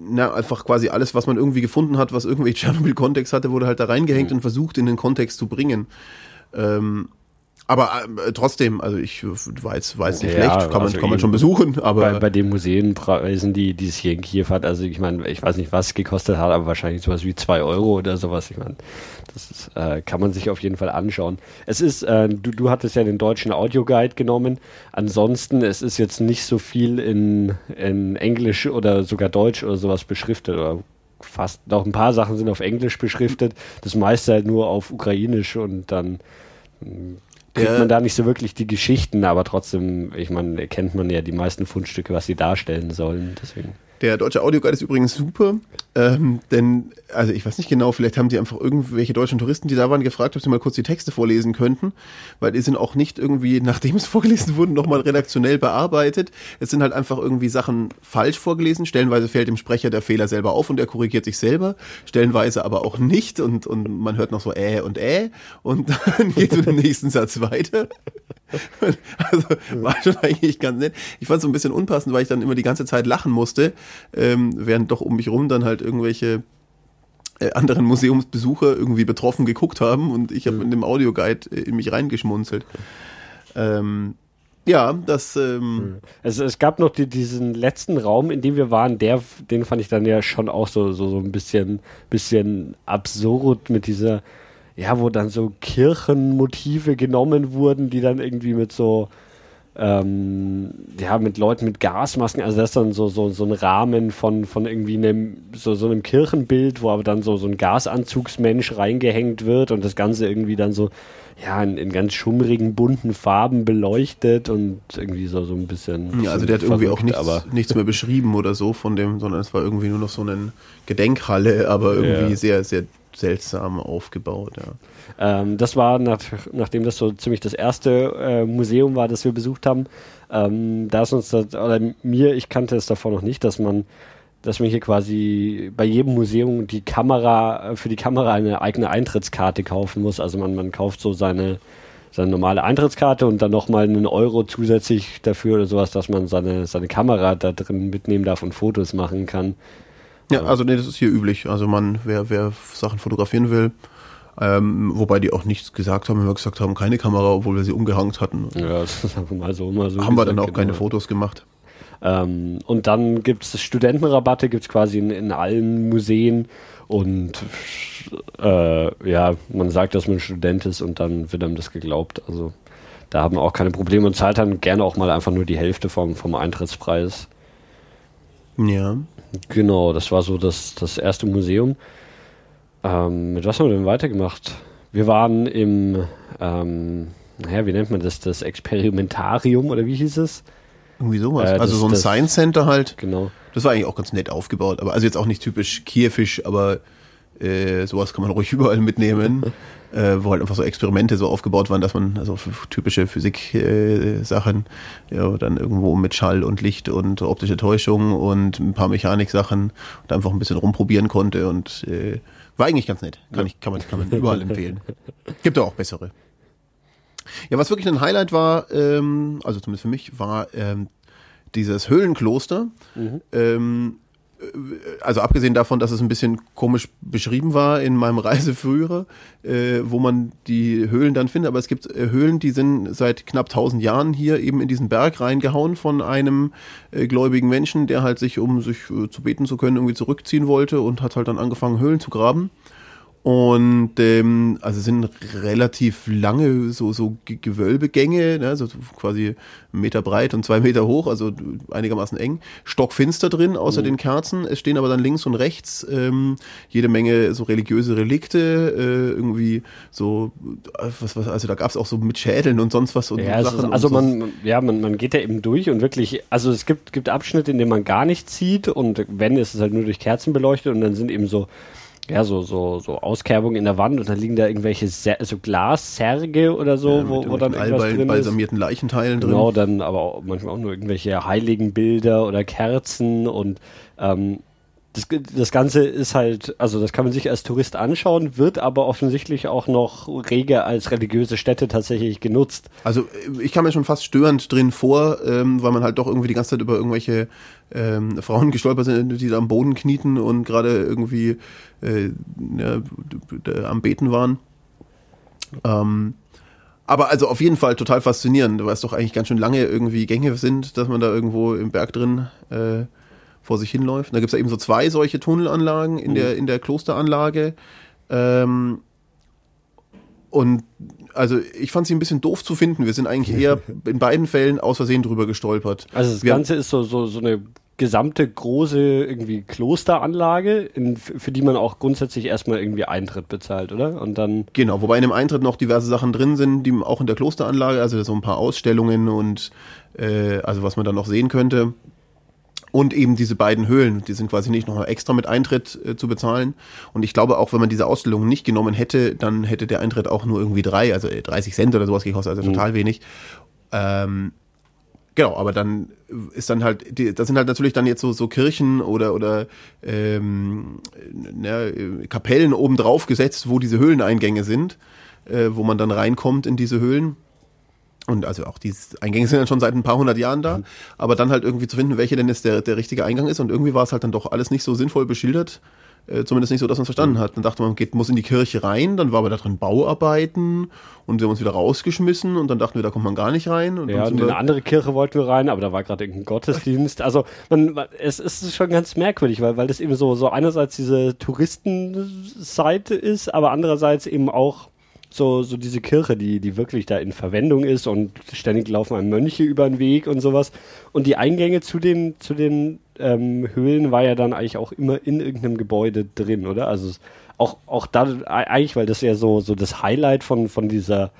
na, einfach quasi alles, was man irgendwie gefunden hat, was irgendwie Tschernobyl-Kontext hatte, wurde halt da reingehängt mhm. und versucht in den Kontext zu bringen. Ähm, aber äh, trotzdem, also ich jetzt, war jetzt nicht ja, schlecht, kann, also man, kann man schon besuchen. Aber bei, bei den Museenpreisen, die, die es hier in Kiew hat, also ich meine, ich weiß nicht, was es gekostet hat, aber wahrscheinlich sowas wie zwei Euro oder sowas. Ich meine, das ist, äh, kann man sich auf jeden Fall anschauen. Es ist, äh, du, du hattest ja den deutschen Audioguide genommen. Ansonsten, es ist jetzt nicht so viel in, in Englisch oder sogar Deutsch oder sowas beschriftet oder fast noch ein paar Sachen sind auf Englisch beschriftet, das meiste halt nur auf Ukrainisch und dann kriegt man da nicht so wirklich die Geschichten, aber trotzdem, ich meine, erkennt man ja die meisten Fundstücke, was sie darstellen sollen. Deswegen. Der deutsche Audioguide ist übrigens super, ähm, denn, also ich weiß nicht genau, vielleicht haben sie einfach irgendwelche deutschen Touristen, die da waren, gefragt, ob sie mal kurz die Texte vorlesen könnten, weil die sind auch nicht irgendwie, nachdem es vorgelesen wurde, nochmal redaktionell bearbeitet. Es sind halt einfach irgendwie Sachen falsch vorgelesen. Stellenweise fällt dem Sprecher der Fehler selber auf und er korrigiert sich selber, stellenweise aber auch nicht und, und man hört noch so äh und äh und dann geht es dem nächsten Satz weiter. Also war schon eigentlich ganz nett. Ich fand es so ein bisschen unpassend, weil ich dann immer die ganze Zeit lachen musste, ähm, während doch um mich rum dann halt irgendwelche äh, anderen Museumsbesucher irgendwie betroffen geguckt haben und ich habe mhm. in dem Audioguide äh, in mich reingeschmunzelt. Ähm, ja, das. Ähm also es gab noch die, diesen letzten Raum, in dem wir waren, der, den fand ich dann ja schon auch so, so, so ein bisschen, bisschen absurd mit dieser, ja, wo dann so Kirchenmotive genommen wurden, die dann irgendwie mit so ähm, ja, mit Leuten mit Gasmasken, also das ist dann so, so, so ein Rahmen von, von irgendwie einem, so, so einem Kirchenbild, wo aber dann so, so ein Gasanzugsmensch reingehängt wird und das Ganze irgendwie dann so, ja, in, in ganz schummrigen, bunten Farben beleuchtet und irgendwie so, so ein bisschen. Ja, also der hat irgendwie auch nichts, aber nichts mehr beschrieben oder so von dem, sondern es war irgendwie nur noch so eine Gedenkhalle, aber irgendwie ja. sehr, sehr seltsam aufgebaut, ja. Ähm, das war, nach, nachdem das so ziemlich das erste äh, Museum war, das wir besucht haben, ähm, da ist uns das, oder mir, ich kannte es davor noch nicht, dass man dass man hier quasi bei jedem Museum die Kamera, für die Kamera eine eigene Eintrittskarte kaufen muss. Also man, man kauft so seine, seine normale Eintrittskarte und dann nochmal einen Euro zusätzlich dafür oder sowas, dass man seine, seine Kamera da drin mitnehmen darf und Fotos machen kann. Ja, also nee, das ist hier üblich. Also man, wer, wer Sachen fotografieren will, ähm, wobei die auch nichts gesagt haben, wenn wir gesagt haben, keine Kamera, obwohl wir sie umgehangt hatten. Ja, das ist einfach mal so, mal so. Haben wir dann auch genau. keine Fotos gemacht. Ähm, und dann gibt es Studentenrabatte, gibt es quasi in, in, allen Museen. Und äh, ja, man sagt, dass man Student ist und dann wird einem das geglaubt. Also da haben wir auch keine Probleme und zahlt dann gerne auch mal einfach nur die Hälfte vom, vom Eintrittspreis. Ja. Genau, das war so das, das erste Museum. Ähm, mit was haben wir denn weitergemacht? Wir waren im, ähm, naja, wie nennt man das, das Experimentarium oder wie hieß es? Irgendwie sowas. Äh, also so ein das, Science Center halt. Genau. Das war eigentlich auch ganz nett aufgebaut, aber also jetzt auch nicht typisch kiewisch, aber äh, sowas kann man ruhig überall mitnehmen, äh, wo halt einfach so Experimente so aufgebaut waren, dass man also typische Physik-Sachen, äh, ja, dann irgendwo mit Schall und Licht und optische Täuschung und ein paar Mechanik-Sachen und einfach ein bisschen rumprobieren konnte und äh, war eigentlich ganz nett. Kann, ja. ich, kann, man, kann man überall empfehlen. Gibt auch bessere. Ja, was wirklich ein Highlight war, ähm, also zumindest für mich, war ähm, dieses Höhlenkloster. Mhm. Ähm, also abgesehen davon, dass es ein bisschen komisch beschrieben war in meinem Reiseführer, äh, wo man die Höhlen dann findet, aber es gibt äh, Höhlen, die sind seit knapp 1000 Jahren hier eben in diesen Berg reingehauen von einem äh, gläubigen Menschen, der halt sich, um sich äh, zu beten zu können, irgendwie zurückziehen wollte und hat halt dann angefangen, Höhlen zu graben. Und ähm, also sind relativ lange so, so Gewölbegänge, ne, so quasi einen Meter breit und zwei Meter hoch, also einigermaßen eng. Stockfinster drin, außer mhm. den Kerzen. Es stehen aber dann links und rechts ähm, jede Menge so religiöse Relikte, äh, irgendwie so, was, was, also da gab es auch so mit Schädeln und sonst was und ja, Sachen. Ist, also man, ja, man, man geht da eben durch und wirklich, also es gibt, gibt Abschnitte, in denen man gar nichts sieht und wenn, ist es halt nur durch Kerzen beleuchtet und dann sind eben so ja, so, so, so Auskerbungen in der Wand und dann liegen da irgendwelche Ser so Glassärge oder so, ja, wo, wo dann irgendwas drin ist. balsamierten Leichenteilen drin. Genau, dann aber auch, manchmal auch nur irgendwelche heiligen Bilder oder Kerzen und ähm, das, das Ganze ist halt, also das kann man sich als Tourist anschauen, wird aber offensichtlich auch noch rege als religiöse Stätte tatsächlich genutzt. Also ich kam mir schon fast störend drin vor, ähm, weil man halt doch irgendwie die ganze Zeit über irgendwelche ähm, Frauen gestolpert sind, die da am Boden knieten und gerade irgendwie äh, ja, am Beten waren. Ähm, aber also auf jeden Fall total faszinierend, weil es doch eigentlich ganz schön lange irgendwie Gänge sind, dass man da irgendwo im Berg drin äh, vor sich hinläuft. Da gibt es ja eben so zwei solche Tunnelanlagen in, mhm. der, in der Klosteranlage. Ähm, und also ich fand sie ein bisschen doof zu finden. Wir sind eigentlich eher in beiden Fällen aus Versehen drüber gestolpert. Also das Wir Ganze ist so, so, so eine gesamte große irgendwie Klosteranlage, in, für die man auch grundsätzlich erstmal irgendwie Eintritt bezahlt, oder? Und dann. Genau, wobei in dem Eintritt noch diverse Sachen drin sind, die auch in der Klosteranlage, also so ein paar Ausstellungen und äh, also was man dann noch sehen könnte. Und eben diese beiden Höhlen, die sind quasi nicht nochmal extra mit Eintritt äh, zu bezahlen. Und ich glaube auch, wenn man diese Ausstellung nicht genommen hätte, dann hätte der Eintritt auch nur irgendwie drei, also 30 Cent oder sowas gekostet, also total wenig. Ähm, Genau, aber dann ist dann halt, die, das sind halt natürlich dann jetzt so, so Kirchen oder, oder ähm, ne, Kapellen oben drauf gesetzt, wo diese Höhleneingänge sind, äh, wo man dann reinkommt in diese Höhlen. Und also auch diese Eingänge sind dann schon seit ein paar hundert Jahren da, aber dann halt irgendwie zu finden, welche denn jetzt der, der richtige Eingang ist. Und irgendwie war es halt dann doch alles nicht so sinnvoll beschildert. Äh, zumindest nicht so, dass man es verstanden hat. Dann dachte man, man geht, muss in die Kirche rein, dann war aber da drin Bauarbeiten und wir haben uns wieder rausgeschmissen und dann dachten wir, da kommt man gar nicht rein. Und ja, und in eine andere Kirche wollten wir rein, aber da war gerade irgendein Gottesdienst. Also man, es ist schon ganz merkwürdig, weil, weil das eben so, so einerseits diese Touristenseite ist, aber andererseits eben auch so, so diese Kirche, die, die wirklich da in Verwendung ist und ständig laufen einem Mönche über den Weg und sowas. Und die Eingänge zu den, zu den ähm, Höhlen war ja dann eigentlich auch immer in irgendeinem Gebäude drin, oder? Also auch, auch da, eigentlich, weil das ja so, so das Highlight von, von dieser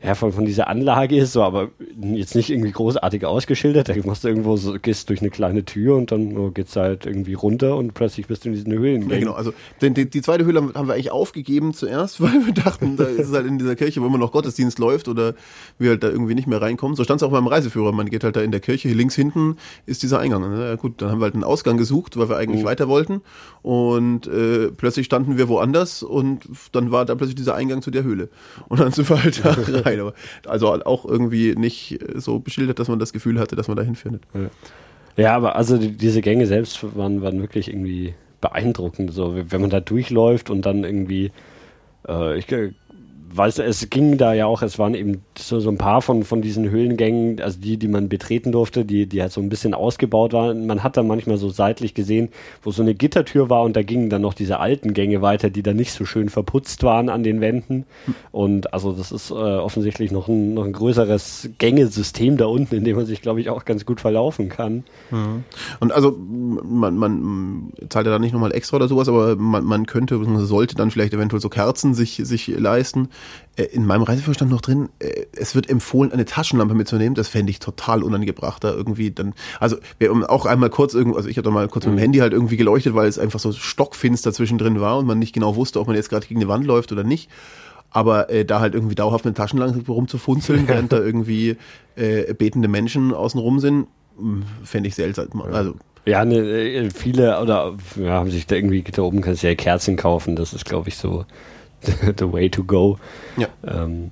ja, von, von dieser Anlage ist, so, aber jetzt nicht irgendwie großartig ausgeschildert. Da machst du irgendwo so, gehst durch eine kleine Tür und dann oh, geht's halt irgendwie runter und plötzlich bist du in diesen Höhlen. Ja, genau. Also die, die, die zweite Höhle haben wir eigentlich aufgegeben zuerst, weil wir dachten, da ist es halt in dieser Kirche, wo immer noch Gottesdienst läuft oder wir halt da irgendwie nicht mehr reinkommen. So stand es auch beim Reiseführer. Man geht halt da in der Kirche, links hinten ist dieser Eingang. Ja, gut, dann haben wir halt einen Ausgang gesucht, weil wir eigentlich mhm. weiter wollten. Und äh, plötzlich standen wir woanders und dann war da plötzlich dieser Eingang zu der Höhle. Und dann sind wir halt da rein. Aber also auch irgendwie nicht so beschildert, dass man das Gefühl hatte, dass man da hinfindet. Ja. ja, aber also die, diese Gänge selbst waren, waren wirklich irgendwie beeindruckend. So, wenn man da durchläuft und dann irgendwie, äh, ich du, es ging da ja auch, es waren eben so, so ein paar von, von diesen Höhlengängen, also die, die man betreten durfte, die, die halt so ein bisschen ausgebaut waren. Man hat da manchmal so seitlich gesehen, wo so eine Gittertür war und da gingen dann noch diese alten Gänge weiter, die dann nicht so schön verputzt waren an den Wänden. Und also das ist äh, offensichtlich noch ein, noch ein größeres Gängesystem da unten, in dem man sich, glaube ich, auch ganz gut verlaufen kann. Mhm. Und also man, man zahlt ja da nicht nochmal extra oder sowas, aber man, man könnte, sollte dann vielleicht eventuell so Kerzen sich, sich leisten in meinem Reiseverstand noch drin, äh, es wird empfohlen, eine Taschenlampe mitzunehmen. Das fände ich total unangebracht, da irgendwie dann. Also, wir haben auch einmal kurz irgendwo, also ich hatte mal kurz mit dem mhm. Handy halt irgendwie geleuchtet, weil es einfach so stockfinster zwischendrin war und man nicht genau wusste, ob man jetzt gerade gegen eine Wand läuft oder nicht. Aber äh, da halt irgendwie dauerhaft mit Taschenlampe rumzufunzeln, während da irgendwie äh, betende Menschen außenrum sind, hm, fände ich seltsam. Also ja, ne, äh, viele oder ja, haben sich da irgendwie da oben kannst du ja Kerzen kaufen. Das ist, glaube ich, so the way to go. Ja. Ähm,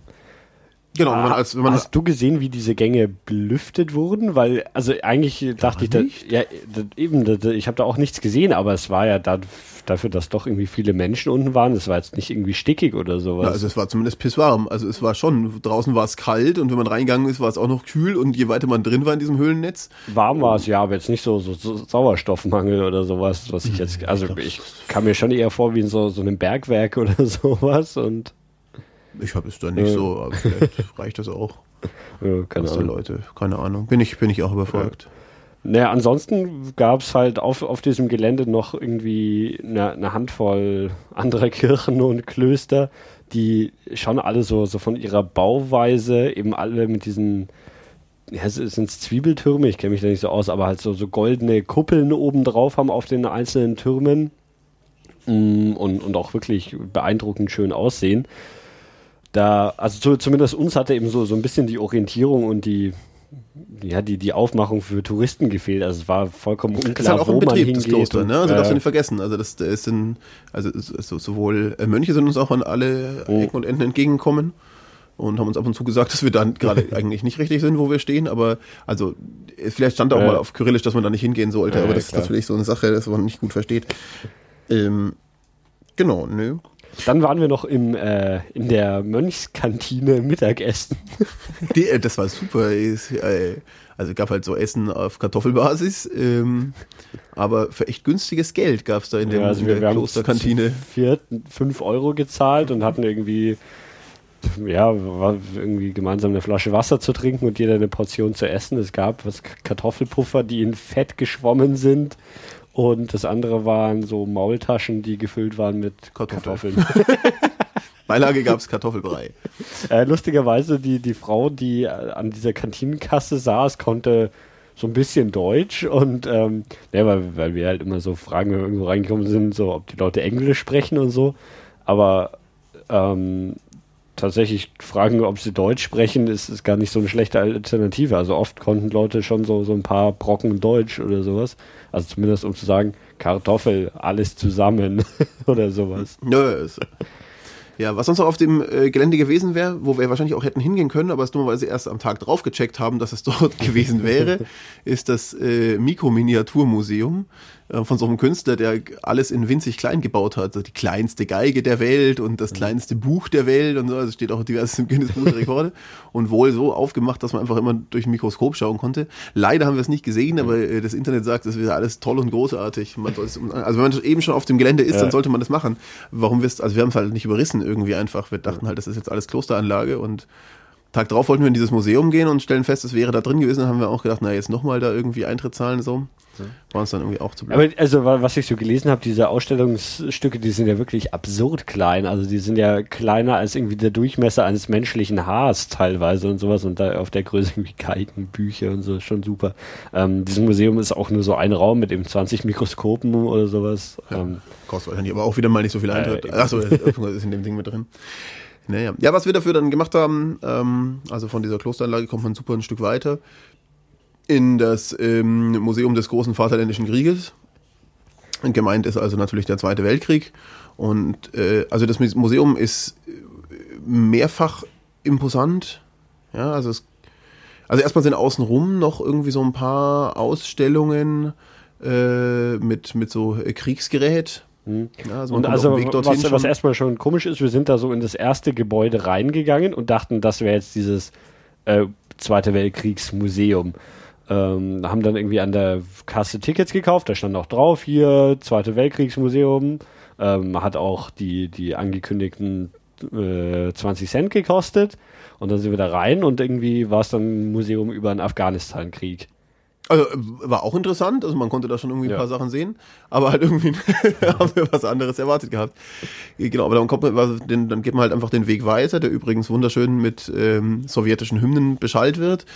Genau, wenn man als, wenn man hast du gesehen, wie diese Gänge belüftet wurden? Weil, also eigentlich dachte ich, da, ja, da, eben, da, ich habe da auch nichts gesehen, aber es war ja da, dafür, dass doch irgendwie viele Menschen unten waren. Es war jetzt nicht irgendwie stickig oder sowas. Ja, also es war zumindest pisswarm. Also es war schon, draußen war es kalt und wenn man reingegangen ist, war es auch noch kühl und je weiter man drin war in diesem Höhlennetz. Warm war es, ja, aber jetzt nicht so, so, so Sauerstoffmangel oder sowas, was ich jetzt, also ich kam mir schon eher vor wie in so, so einem Bergwerk oder sowas und ich habe es da nicht ja. so, aber vielleicht reicht das auch. Ja, keine Ahnung. Leute, keine Ahnung. Bin ich, bin ich auch überfolgt. Ja. Naja, ansonsten gab es halt auf, auf diesem Gelände noch irgendwie eine, eine, Handvoll anderer Kirchen und Klöster, die schon alle so, so von ihrer Bauweise eben alle mit diesen, ja, sind es Zwiebeltürme, ich kenne mich da nicht so aus, aber halt so, so goldene Kuppeln oben drauf haben auf den einzelnen Türmen mm, und, und auch wirklich beeindruckend schön aussehen. Da, also zu, zumindest uns hatte eben so, so ein bisschen die Orientierung und die, ja, die, die Aufmachung für Touristen gefehlt. Also es war vollkommen unklar, das ist halt auch wo Betrieb, man hingeht. Das Kloster, ne? Also äh, darfst du nicht vergessen. Also das, das sind, also so, sowohl äh, Mönche sind uns auch an alle oh. Ecken und Enden entgegengekommen und haben uns ab und zu gesagt, dass wir dann gerade eigentlich nicht richtig sind, wo wir stehen. Aber also vielleicht stand da auch äh, mal auf Kyrillisch, dass man da nicht hingehen sollte. Äh, aber das klar. ist natürlich so eine Sache, dass man nicht gut versteht. Ähm, genau, ne? Dann waren wir noch im, äh, in der Mönchskantine Mittagessen. Die, äh, das war super. Äh, also gab halt so Essen auf Kartoffelbasis, ähm, aber für echt günstiges Geld gab es da in, dem, ja, also in der wir Klosterkantine. Vier, fünf Euro gezahlt und hatten irgendwie ja, irgendwie gemeinsam eine Flasche Wasser zu trinken und jeder eine Portion zu essen. Es gab was Kartoffelpuffer, die in Fett geschwommen sind. Und das andere waren so Maultaschen, die gefüllt waren mit Kartoffeln. Kartoffeln. Beilage gab es Kartoffelbrei. Äh, lustigerweise, die, die Frau, die an dieser Kantinenkasse saß, konnte so ein bisschen Deutsch und ähm, ja, weil, weil wir halt immer so fragen, wenn wir irgendwo reingekommen sind, so ob die Leute Englisch sprechen und so. Aber ähm, tatsächlich fragen, ob sie Deutsch sprechen, ist, ist gar nicht so eine schlechte Alternative. Also oft konnten Leute schon so, so ein paar Brocken Deutsch oder sowas. Also zumindest um zu sagen, Kartoffel, alles zusammen oder sowas. Ist, ja, was sonst noch auf dem äh, Gelände gewesen wäre, wo wir wahrscheinlich auch hätten hingehen können, aber es dummerweise erst am Tag drauf gecheckt haben, dass es dort gewesen wäre, ist das äh, Mikro-Miniaturmuseum von so einem Künstler, der alles in winzig klein gebaut hat. Also die kleinste Geige der Welt und das kleinste Buch der Welt und so. Also steht auch diverses im Guinness Buch der Rekorde. und wohl so aufgemacht, dass man einfach immer durch ein Mikroskop schauen konnte. Leider haben wir es nicht gesehen, aber äh, das Internet sagt, es wäre alles toll und großartig. Man also wenn man eben schon auf dem Gelände ist, ja. dann sollte man das machen. Warum wir es, also wir haben es halt nicht überrissen irgendwie einfach. Wir dachten halt, das ist jetzt alles Klosteranlage und Tag drauf wollten wir in dieses Museum gehen und stellen fest, es wäre da drin gewesen. Dann haben wir auch gedacht, na jetzt nochmal da irgendwie Eintritt zahlen so. War uns dann irgendwie auch zu blöd. Aber also, was ich so gelesen habe, diese Ausstellungsstücke, die sind ja wirklich absurd klein. Also die sind ja kleiner als irgendwie der Durchmesser eines menschlichen Haars teilweise und sowas. Und da auf der Größe irgendwie Geigen, Bücher und so, schon super. Ähm, dieses Museum ist auch nur so ein Raum mit eben 20 Mikroskopen oder sowas. Ja, ähm, kostet wahrscheinlich aber auch wieder mal nicht so viel Eintritt. Äh, Achso, ist in dem Ding mit drin. Naja. Ja, was wir dafür dann gemacht haben, ähm, also von dieser Klosteranlage kommt man super ein Stück weiter in das ähm, Museum des großen Vaterländischen Krieges. Und gemeint ist also natürlich der Zweite Weltkrieg. Und äh, also das Museum ist äh, mehrfach imposant. Ja, also es, also erstmal sind außenrum noch irgendwie so ein paar Ausstellungen äh, mit, mit so Kriegsgerät. Mhm. Ja, also und also, was, was erstmal schon komisch ist, wir sind da so in das erste Gebäude reingegangen und dachten, das wäre jetzt dieses äh, Zweite Weltkriegsmuseum. Ähm, haben dann irgendwie an der Kasse Tickets gekauft, da stand auch drauf, hier, Zweite Weltkriegsmuseum. Ähm, hat auch die, die angekündigten äh, 20 Cent gekostet. Und dann sind wir da rein und irgendwie war es dann ein Museum über den Afghanistan-Krieg. Also war auch interessant, also man konnte da schon irgendwie ja. ein paar Sachen sehen, aber halt irgendwie haben wir was anderes erwartet gehabt. Genau, aber dann, kommt man, dann geht man halt einfach den Weg weiter, der übrigens wunderschön mit ähm, sowjetischen Hymnen beschallt wird.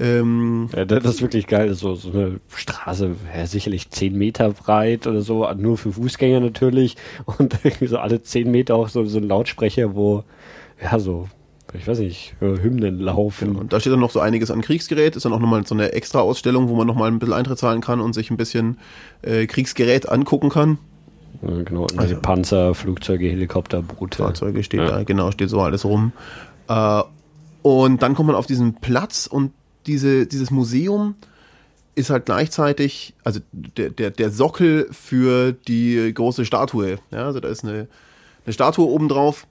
Ähm, ja, das ist wirklich geil, so, so eine Straße, ja, sicherlich zehn Meter breit oder so, nur für Fußgänger natürlich und so alle zehn Meter auch so, so ein Lautsprecher, wo ja so ich weiß nicht, Hymnen laufen. Genau. Und da steht dann noch so einiges an Kriegsgerät, ist dann auch nochmal so eine extra Ausstellung, wo man nochmal ein bisschen Eintritt zahlen kann und sich ein bisschen äh, Kriegsgerät angucken kann. Ja, genau, also Panzer, Flugzeuge, Helikopter, Boote. Fahrzeuge steht ja. da, genau, steht so alles rum. Äh, und dann kommt man auf diesen Platz und diese, dieses Museum ist halt gleichzeitig, also der, der, der Sockel für die große Statue. Ja, also da ist eine, eine Statue oben drauf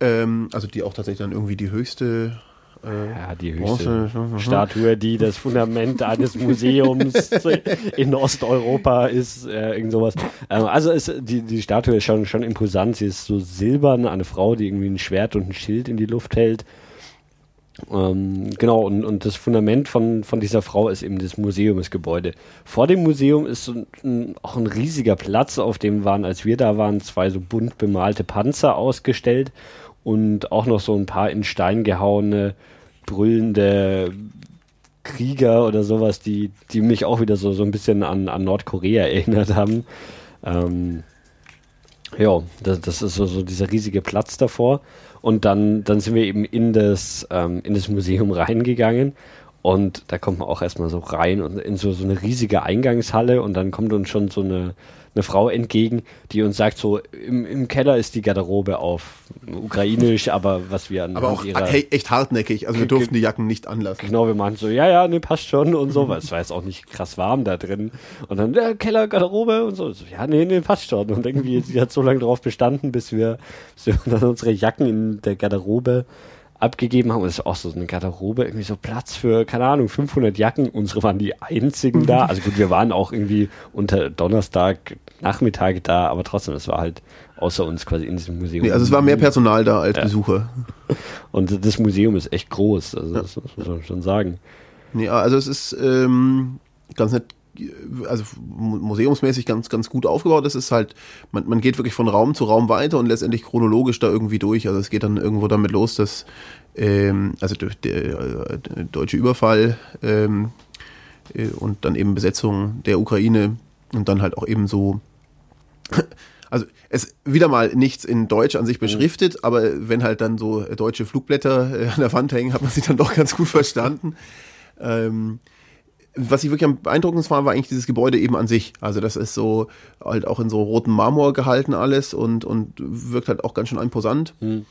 ähm, also die auch tatsächlich dann irgendwie die höchste äh, ja, die höchste. Statue, die das Fundament eines Museums in Osteuropa ist, äh, irgend sowas. Ähm, also ist, die, die Statue ist schon, schon imposant. Sie ist so silbern, eine Frau, die irgendwie ein Schwert und ein Schild in die Luft hält. Ähm, genau, und, und das Fundament von, von dieser Frau ist eben das Museumsgebäude. Vor dem Museum ist so ein, auch ein riesiger Platz, auf dem waren, als wir da waren, zwei so bunt bemalte Panzer ausgestellt und auch noch so ein paar in Stein gehauene, brüllende Krieger oder sowas, die, die mich auch wieder so, so ein bisschen an, an Nordkorea erinnert haben. Ähm, ja, das, das ist so, so dieser riesige Platz davor. Und dann, dann sind wir eben in das, ähm, in das Museum reingegangen. Und da kommt man auch erstmal so rein und in so, so eine riesige Eingangshalle und dann kommt uns schon so eine, eine Frau entgegen, die uns sagt, so im, im Keller ist die Garderobe auf ukrainisch, aber was wir an aber auch ihrer, echt hartnäckig, also wir durften die Jacken nicht anlassen. Genau, wir machen so, ja, ja, ne, passt schon und so, weil es war jetzt auch nicht krass warm da drin. Und dann, der Keller, Garderobe und so, so ja, nee, nee, passt schon. Und irgendwie, sie hat so lange drauf bestanden, bis wir, bis wir dann unsere Jacken in der Garderobe abgegeben haben. Und es ist auch so eine Garderobe, irgendwie so Platz für, keine Ahnung, 500 Jacken. Unsere waren die einzigen da. Also gut, wir waren auch irgendwie unter Donnerstag, Nachmittag da, aber trotzdem, es war halt außer uns quasi in diesem Museum. Nee, also es war mehr Personal da als ja. Besucher. Und das Museum ist echt groß, also ja. das muss man schon sagen. Nee, also es ist ähm, ganz nett also museumsmäßig ganz, ganz gut aufgebaut. Es ist halt, man, man geht wirklich von Raum zu Raum weiter und letztendlich chronologisch da irgendwie durch. Also es geht dann irgendwo damit los, dass ähm, also der, der, der deutsche Überfall ähm, äh, und dann eben Besetzung der Ukraine und dann halt auch eben so also es wieder mal nichts in Deutsch an sich mhm. beschriftet, mhm. aber wenn halt dann so deutsche Flugblätter äh, an der Wand hängen, hat man sie dann doch ganz gut verstanden. Ähm, was ich wirklich am beeindruckendsten fand, war eigentlich dieses Gebäude eben an sich. Also das ist so halt auch in so rotem Marmor gehalten alles und, und wirkt halt auch ganz schön imposant. Mhm.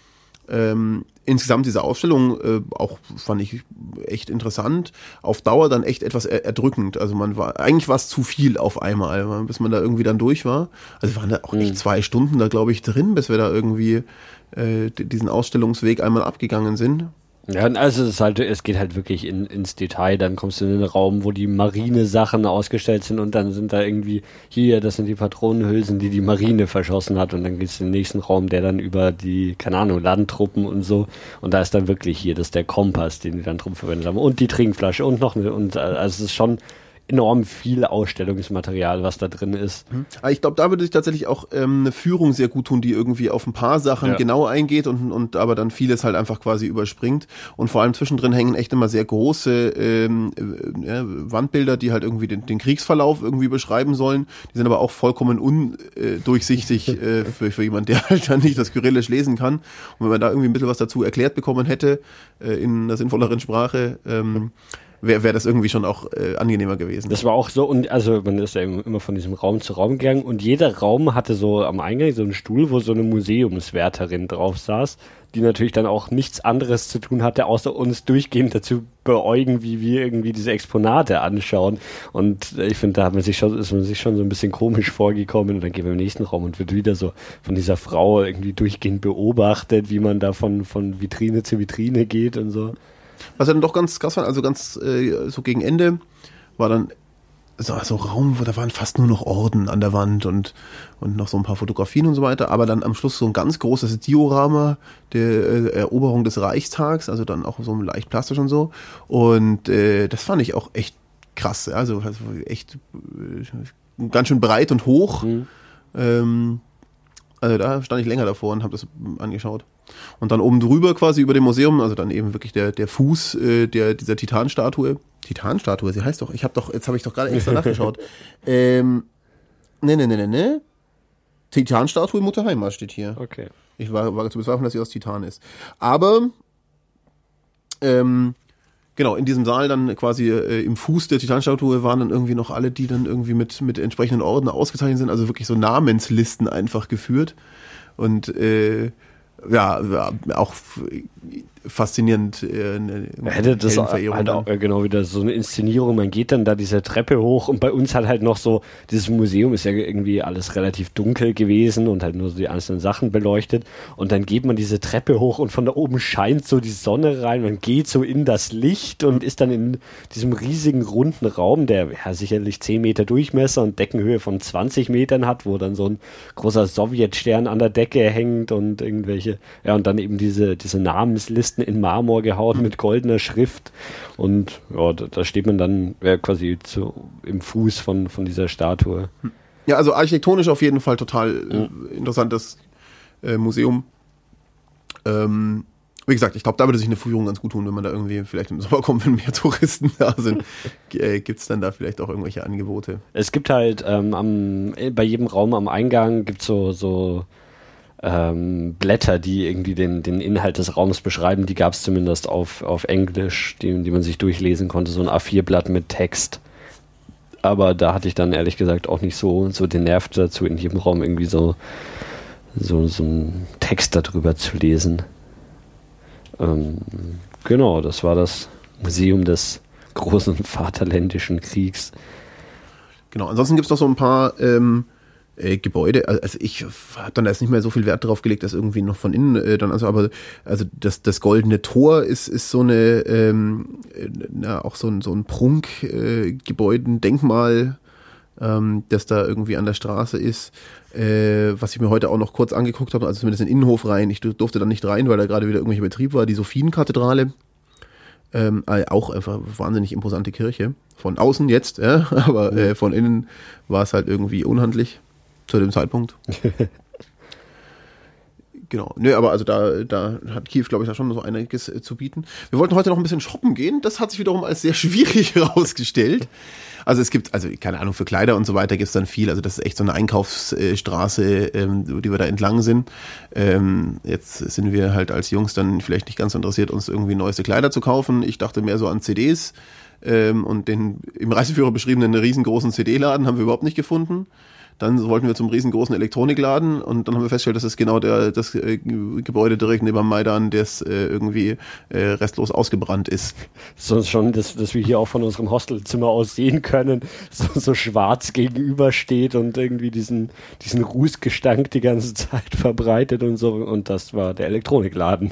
Ähm, insgesamt diese Ausstellung äh, auch fand ich echt interessant. Auf Dauer dann echt etwas er erdrückend. Also man war eigentlich war es zu viel auf einmal, bis man da irgendwie dann durch war. Also waren da auch echt mhm. zwei Stunden da glaube ich drin, bis wir da irgendwie äh, diesen Ausstellungsweg einmal abgegangen sind. Ja, also es, ist halt, es geht halt wirklich in, ins Detail. Dann kommst du in den Raum, wo die Marine-Sachen ausgestellt sind und dann sind da irgendwie, hier, das sind die Patronenhülsen, die die Marine verschossen hat. Und dann geht's in den nächsten Raum, der dann über die, keine Ahnung, Landtruppen und so. Und da ist dann wirklich hier, das ist der Kompass, den die Landtruppen verwendet haben. Und die Trinkflasche und noch eine, und also es ist schon enorm viel Ausstellungsmaterial, was da drin ist. Mhm. Ich glaube, da würde sich tatsächlich auch ähm, eine Führung sehr gut tun, die irgendwie auf ein paar Sachen ja. genau eingeht und, und aber dann vieles halt einfach quasi überspringt. Und vor allem zwischendrin hängen echt immer sehr große ähm, äh, Wandbilder, die halt irgendwie den, den, Kriegsverlauf irgendwie beschreiben sollen. Die sind aber auch vollkommen undurchsichtig äh, für, für jemanden, der halt dann nicht das Kyrillisch lesen kann. Und wenn man da irgendwie ein bisschen was dazu erklärt bekommen hätte, äh, in einer sinnvolleren Sprache, ähm, wäre wär das irgendwie schon auch äh, angenehmer gewesen. Das war auch so, und also man ist ja immer von diesem Raum zu Raum gegangen und jeder Raum hatte so am Eingang so einen Stuhl, wo so eine Museumswärterin drauf saß, die natürlich dann auch nichts anderes zu tun hatte, außer uns durchgehend dazu beäugen, wie wir irgendwie diese Exponate anschauen. Und ich finde, da hat man sich schon, ist man sich schon so ein bisschen komisch vorgekommen und dann gehen wir im nächsten Raum und wird wieder so von dieser Frau irgendwie durchgehend beobachtet, wie man da von, von Vitrine zu Vitrine geht und so. Was ja dann doch ganz krass war, also ganz äh, so gegen Ende war dann so, so Raum, wo da waren fast nur noch Orden an der Wand und, und noch so ein paar Fotografien und so weiter, aber dann am Schluss so ein ganz großes Diorama der äh, Eroberung des Reichstags, also dann auch so leicht plastisch und so. Und äh, das fand ich auch echt krass, also, also echt äh, ganz schön breit und hoch. Mhm. Ähm, also da stand ich länger davor und habe das angeschaut. Und dann oben drüber quasi über dem Museum, also dann eben wirklich der, der Fuß äh, der, dieser Titanstatue. Titanstatue, sie heißt doch, ich habe doch, jetzt habe ich doch gerade extra nachgeschaut. Ähm, ne, ne, ne, ne, ne. Titanstatue Mutter Heimat steht hier. Okay. Ich war, war zu bezweifeln, dass sie aus Titan ist. Aber ähm, genau, in diesem Saal dann quasi äh, im Fuß der Titanstatue waren dann irgendwie noch alle, die dann irgendwie mit, mit entsprechenden Orden ausgezeichnet sind, also wirklich so Namenslisten einfach geführt. Und äh, ja, auch faszinierend. Äh, hätte das halt auch, äh, genau wieder so eine Inszenierung. Man geht dann da diese Treppe hoch und bei uns hat halt noch so, dieses Museum ist ja irgendwie alles relativ dunkel gewesen und halt nur so die einzelnen Sachen beleuchtet. Und dann geht man diese Treppe hoch und von da oben scheint so die Sonne rein. Man geht so in das Licht und ist dann in diesem riesigen runden Raum, der ja sicherlich 10 Meter Durchmesser und Deckenhöhe von 20 Metern hat, wo dann so ein großer Sowjetstern an der Decke hängt und irgendwelche, ja, und dann eben diese, diese Namensliste Kisten in Marmor gehauen mit goldener Schrift. Und ja, da, da steht man dann ja, quasi zu, im Fuß von, von dieser Statue. Ja, also architektonisch auf jeden Fall total äh, interessantes äh, Museum. Ähm, wie gesagt, ich glaube, da würde sich eine Führung ganz gut tun, wenn man da irgendwie vielleicht im Sommer kommt, wenn mehr Touristen da sind. äh, gibt es dann da vielleicht auch irgendwelche Angebote? Es gibt halt ähm, am, bei jedem Raum am Eingang gibt so, so ähm, Blätter, die irgendwie den, den Inhalt des Raums beschreiben. Die gab es zumindest auf, auf Englisch, die, die man sich durchlesen konnte. So ein A4-Blatt mit Text. Aber da hatte ich dann ehrlich gesagt auch nicht so, so den Nerv dazu, in jedem Raum irgendwie so, so, so einen Text darüber zu lesen. Ähm, genau, das war das Museum des großen Vaterländischen Kriegs. Genau, ansonsten gibt es noch so ein paar ähm, äh, Gebäude, also ich habe dann erst nicht mehr so viel Wert drauf gelegt, dass irgendwie noch von innen äh, dann also aber also das das goldene Tor ist ist so eine ähm, na, auch so ein so ein Prunk äh, ähm, das da irgendwie an der Straße ist, äh, was ich mir heute auch noch kurz angeguckt habe, also zumindest in den Innenhof rein. Ich durfte da nicht rein, weil da gerade wieder irgendwelcher Betrieb war. Die Sophienkathedrale, ähm, äh, auch einfach wahnsinnig imposante Kirche. Von außen jetzt, ja, aber äh, von innen war es halt irgendwie unhandlich zu dem Zeitpunkt. Genau. Nö, aber also da, da hat Kiew, glaube ich, da schon so einiges äh, zu bieten. Wir wollten heute noch ein bisschen shoppen gehen. Das hat sich wiederum als sehr schwierig herausgestellt. Also es gibt, also keine Ahnung, für Kleider und so weiter gibt es dann viel. Also das ist echt so eine Einkaufsstraße, ähm, die wir da entlang sind. Ähm, jetzt sind wir halt als Jungs dann vielleicht nicht ganz interessiert, uns irgendwie neueste Kleider zu kaufen. Ich dachte mehr so an CDs. Ähm, und den im Reiseführer beschriebenen riesengroßen CD-Laden haben wir überhaupt nicht gefunden. Dann wollten wir zum riesengroßen Elektronikladen und dann haben wir festgestellt, dass es genau der, das äh, Gebäude direkt neben Maidan, das äh, irgendwie äh, restlos ausgebrannt ist. Sonst schon, dass, dass wir hier auch von unserem Hostelzimmer aus sehen können, so, so schwarz gegenübersteht und irgendwie diesen, diesen Rußgestank die ganze Zeit verbreitet und so. Und das war der Elektronikladen.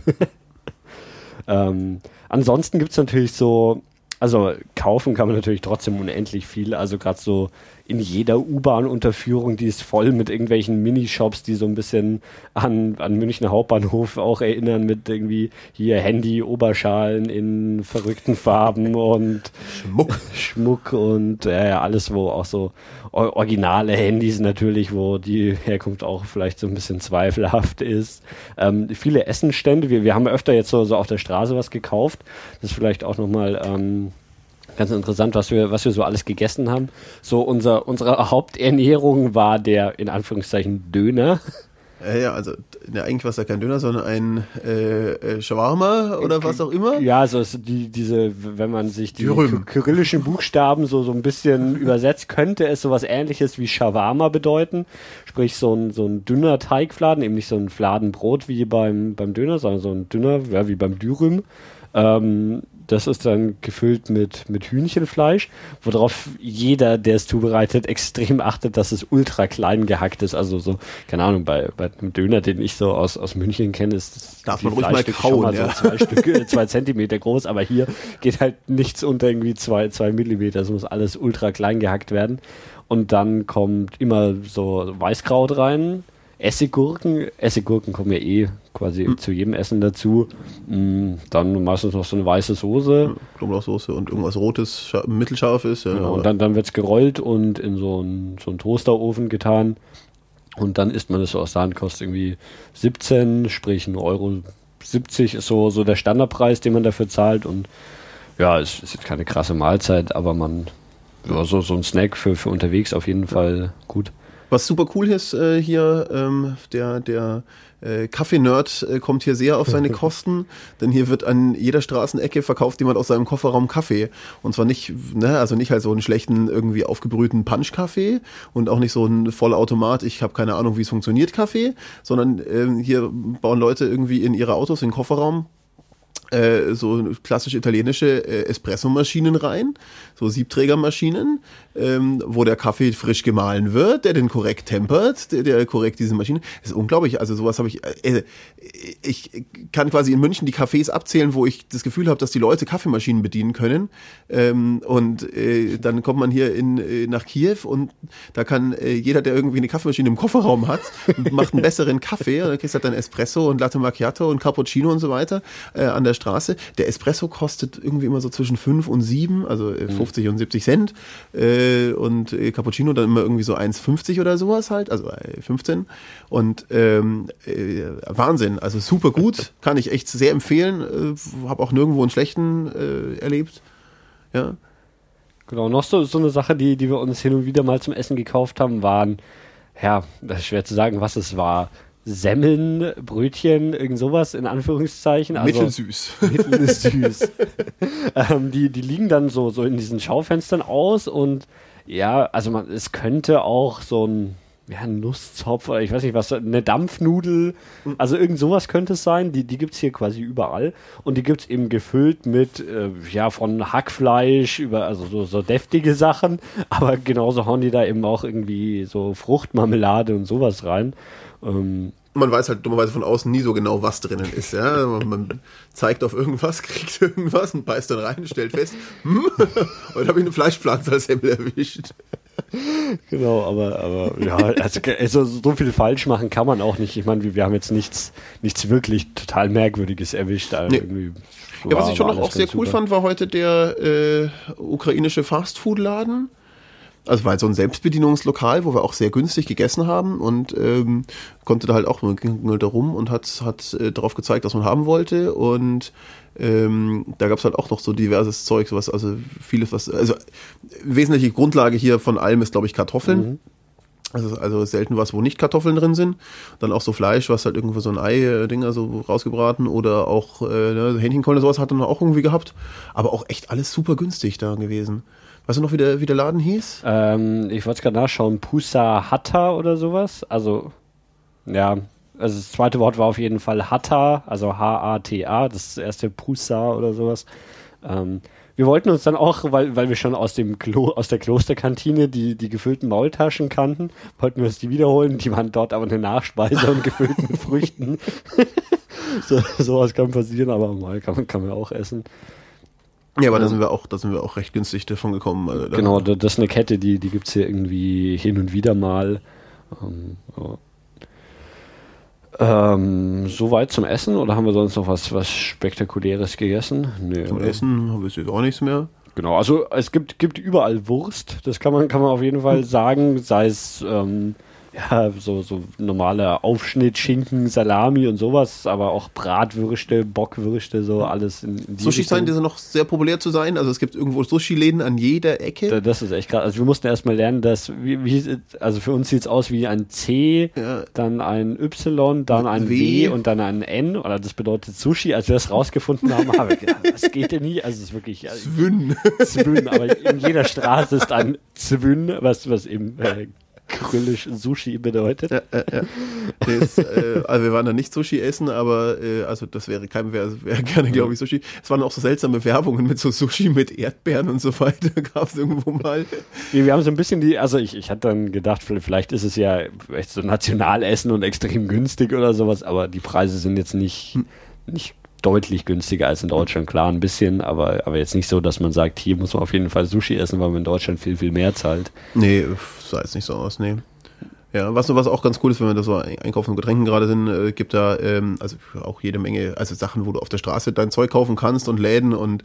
ähm, ansonsten gibt's natürlich so also kaufen kann man natürlich trotzdem unendlich viel. Also gerade so in jeder U-Bahn-Unterführung, die ist voll mit irgendwelchen Minishops, die so ein bisschen an, an Münchner Hauptbahnhof auch erinnern, mit irgendwie hier Handy, Oberschalen in verrückten Farben und Schmuck. Schmuck und äh, alles, wo auch so originale Handys natürlich, wo die Herkunft auch vielleicht so ein bisschen zweifelhaft ist. Ähm, viele Essenstände, wir, wir haben öfter jetzt so, so auf der Straße was gekauft. Das ist vielleicht auch nochmal ähm, ganz interessant, was wir, was wir so alles gegessen haben. So unser, unsere Haupternährung war der in Anführungszeichen Döner. Ja, ja, also ja, eigentlich war es ja kein Döner, sondern ein äh, äh, Shawarma oder was auch immer. Ja, also die, diese, wenn man sich die Dürüm. kyrillischen Buchstaben so, so ein bisschen übersetzt, könnte es sowas ähnliches wie Shawarma bedeuten. Sprich so ein, so ein dünner Teigfladen, eben nicht so ein Fladenbrot wie beim, beim Döner, sondern so ein dünner, ja, wie beim Dürüm. Ähm, das ist dann gefüllt mit, mit Hühnchenfleisch, worauf jeder, der es zubereitet, extrem achtet, dass es ultra klein gehackt ist. Also so, keine Ahnung, bei, bei einem Döner, den ich so aus, aus München kenne, ist das Darf man ruhig mal kauen, mal ja. so zwei Stücke, zwei Zentimeter groß, aber hier geht halt nichts unter irgendwie zwei, zwei Millimeter. Es muss alles ultra klein gehackt werden. Und dann kommt immer so Weißkraut rein, Essiggurken. Essiggurken kommen ja eh quasi hm. zu jedem Essen dazu. Mm, dann meistens noch so eine weiße Soße. Knoblauchsoße und irgendwas Rotes, mittelscharf ist. Ja, genau, und dann, dann wird es gerollt und in so einen, so einen Toasterofen getan. Und dann isst man das so aus Sahne, kostet irgendwie 17, sprich 1,70 Euro 70 ist so, so der Standardpreis, den man dafür zahlt. Und ja, es ist jetzt keine krasse Mahlzeit, aber man, ja, so, so ein Snack für, für unterwegs auf jeden Fall gut. Was super cool ist äh, hier, ähm, der, der äh, Kaffee-Nerd äh, kommt hier sehr auf seine Kosten, denn hier wird an jeder Straßenecke verkauft jemand aus seinem Kofferraum Kaffee. Und zwar nicht, ne, also nicht halt so einen schlechten, irgendwie aufgebrühten Punch-Kaffee und auch nicht so ein Vollautomat, ich habe keine Ahnung, wie es funktioniert, Kaffee, sondern äh, hier bauen Leute irgendwie in ihre Autos in den Kofferraum äh, so klassisch italienische äh, Espressomaschinen rein, so Siebträgermaschinen, ähm, wo der Kaffee frisch gemahlen wird, der den korrekt tempert, der, der korrekt diese Maschine. Das ist unglaublich. Also sowas habe ich. Äh, ich kann quasi in München die Cafés abzählen, wo ich das Gefühl habe, dass die Leute Kaffeemaschinen bedienen können. Ähm, und äh, dann kommt man hier in, äh, nach Kiew und da kann äh, jeder, der irgendwie eine Kaffeemaschine im Kofferraum hat, macht einen besseren Kaffee. Und dann kriegst du halt dann Espresso und Latte Macchiato und Cappuccino und so weiter äh, an der Straße. Der Espresso kostet irgendwie immer so zwischen 5 und 7, also äh, 50 mhm. und 70 Cent. Äh, und äh, Cappuccino dann immer irgendwie so 1,50 oder sowas halt, also äh, 15. Und ähm, äh, Wahnsinn, also super gut, kann ich echt sehr empfehlen. Äh, Habe auch nirgendwo einen schlechten äh, erlebt. Ja. Genau, noch so, so eine Sache, die, die wir uns hin und wieder mal zum Essen gekauft haben, waren, ja, das ist schwer zu sagen, was es war. Semmeln, Brötchen, irgend sowas in Anführungszeichen. Also, mittelsüß. Mittelsüß. ähm, die, die liegen dann so, so in diesen Schaufenstern aus und ja, also man, es könnte auch so ein, ja, Nusszopf oder ich weiß nicht was, eine Dampfnudel, also irgend sowas könnte es sein. Die, die gibt es hier quasi überall und die gibt es eben gefüllt mit, äh, ja, von Hackfleisch über, also so, so deftige Sachen, aber genauso hauen die da eben auch irgendwie so Fruchtmarmelade und sowas rein. Ähm, man weiß halt dummerweise von außen nie so genau, was drinnen ist. Ja? Man zeigt auf irgendwas, kriegt irgendwas und beißt dann rein, stellt fest, hm, heute habe ich eine Fleischpflanze als Hemmel erwischt. Genau, aber, aber ja, also, also, so viel falsch machen kann man auch nicht. Ich meine, wir haben jetzt nichts, nichts wirklich total Merkwürdiges erwischt. Also nee. ja, was ich schon noch auch sehr cool super. fand, war heute der äh, ukrainische Fastfood-Laden Also war halt so ein Selbstbedienungslokal, wo wir auch sehr günstig gegessen haben und ähm, konnte da halt auch, man ging da rum und hat, hat äh, darauf gezeigt, was man haben wollte und ähm, da gab es halt auch noch so diverses Zeug, sowas, also vieles, was, also wesentliche Grundlage hier von allem ist, glaube ich, Kartoffeln. Mhm. Also, also selten was, wo nicht Kartoffeln drin sind. Dann auch so Fleisch, was halt irgendwo so ein Ei-Ding also rausgebraten oder auch äh, ne, Hähnchenkeulen sowas hat er auch irgendwie gehabt. Aber auch echt alles super günstig da gewesen. Weißt du noch, wie der, wie der Laden hieß? Ähm, ich wollte es gerade nachschauen. Pusa Hatta oder sowas. Also, ja, also das zweite Wort war auf jeden Fall Hatta, also H-A-T-A, das erste Pusa oder sowas. Ähm, wir wollten uns dann auch, weil, weil wir schon aus dem Klo, aus der Klosterkantine die, die gefüllten Maultaschen kannten, wollten wir uns die wiederholen. Die waren dort aber eine Nachspeise und gefüllten Früchten. so, sowas kann passieren, aber mal kann kann man auch essen. Ja, aber da sind wir auch, da sind wir auch recht günstig davon gekommen. Also genau, das ist eine Kette, die, die gibt es hier irgendwie hin und wieder mal. Ähm, ja. Ähm, Soweit zum Essen oder haben wir sonst noch was, was Spektakuläres gegessen? Nee, zum oder? Essen haben wir jetzt auch nichts mehr. Genau, also es gibt, gibt überall Wurst, das kann man, kann man auf jeden Fall sagen, sei es ähm, ja, so, so normale Aufschnitt, Schinken, Salami und sowas, aber auch Bratwürste, Bockwürste, so alles in, in die Sushi scheint ja noch sehr populär zu sein. Also es gibt irgendwo Sushi-Läden an jeder Ecke. Das ist echt krass. Also wir mussten erstmal lernen, dass, wie, wie, also für uns sieht es aus wie ein C, ja. dann ein Y, dann ein w. w. und dann ein N. Oder das bedeutet Sushi. Als wir das rausgefunden haben, habe ich gedacht, das geht ja nie. Also es ist wirklich. Also, Zwün. Zwün, aber in jeder Straße ist ein Zwün, was, was eben äh, Grüllisch Sushi bedeutet. Ja, ja, ja. Das, äh, also wir waren da nicht Sushi essen, aber äh, also das wäre kein wäre wär gerne, glaube ich, Sushi. Es waren auch so seltsame Werbungen mit so Sushi mit Erdbeeren und so weiter, gab es irgendwo mal. Wir, wir haben so ein bisschen die, also ich, ich hatte dann gedacht, vielleicht ist es ja echt so Nationalessen und extrem günstig oder sowas, aber die Preise sind jetzt nicht, hm. nicht deutlich günstiger als in Deutschland, klar ein bisschen, aber, aber jetzt nicht so, dass man sagt, hier muss man auf jeden Fall Sushi essen, weil man in Deutschland viel, viel mehr zahlt. Nee, sah jetzt nicht so aus, nee. Ja, was, was auch ganz cool ist, wenn wir da so einkaufen und Getränken gerade sind, äh, gibt da ähm, also auch jede Menge, also Sachen, wo du auf der Straße dein Zeug kaufen kannst und Läden und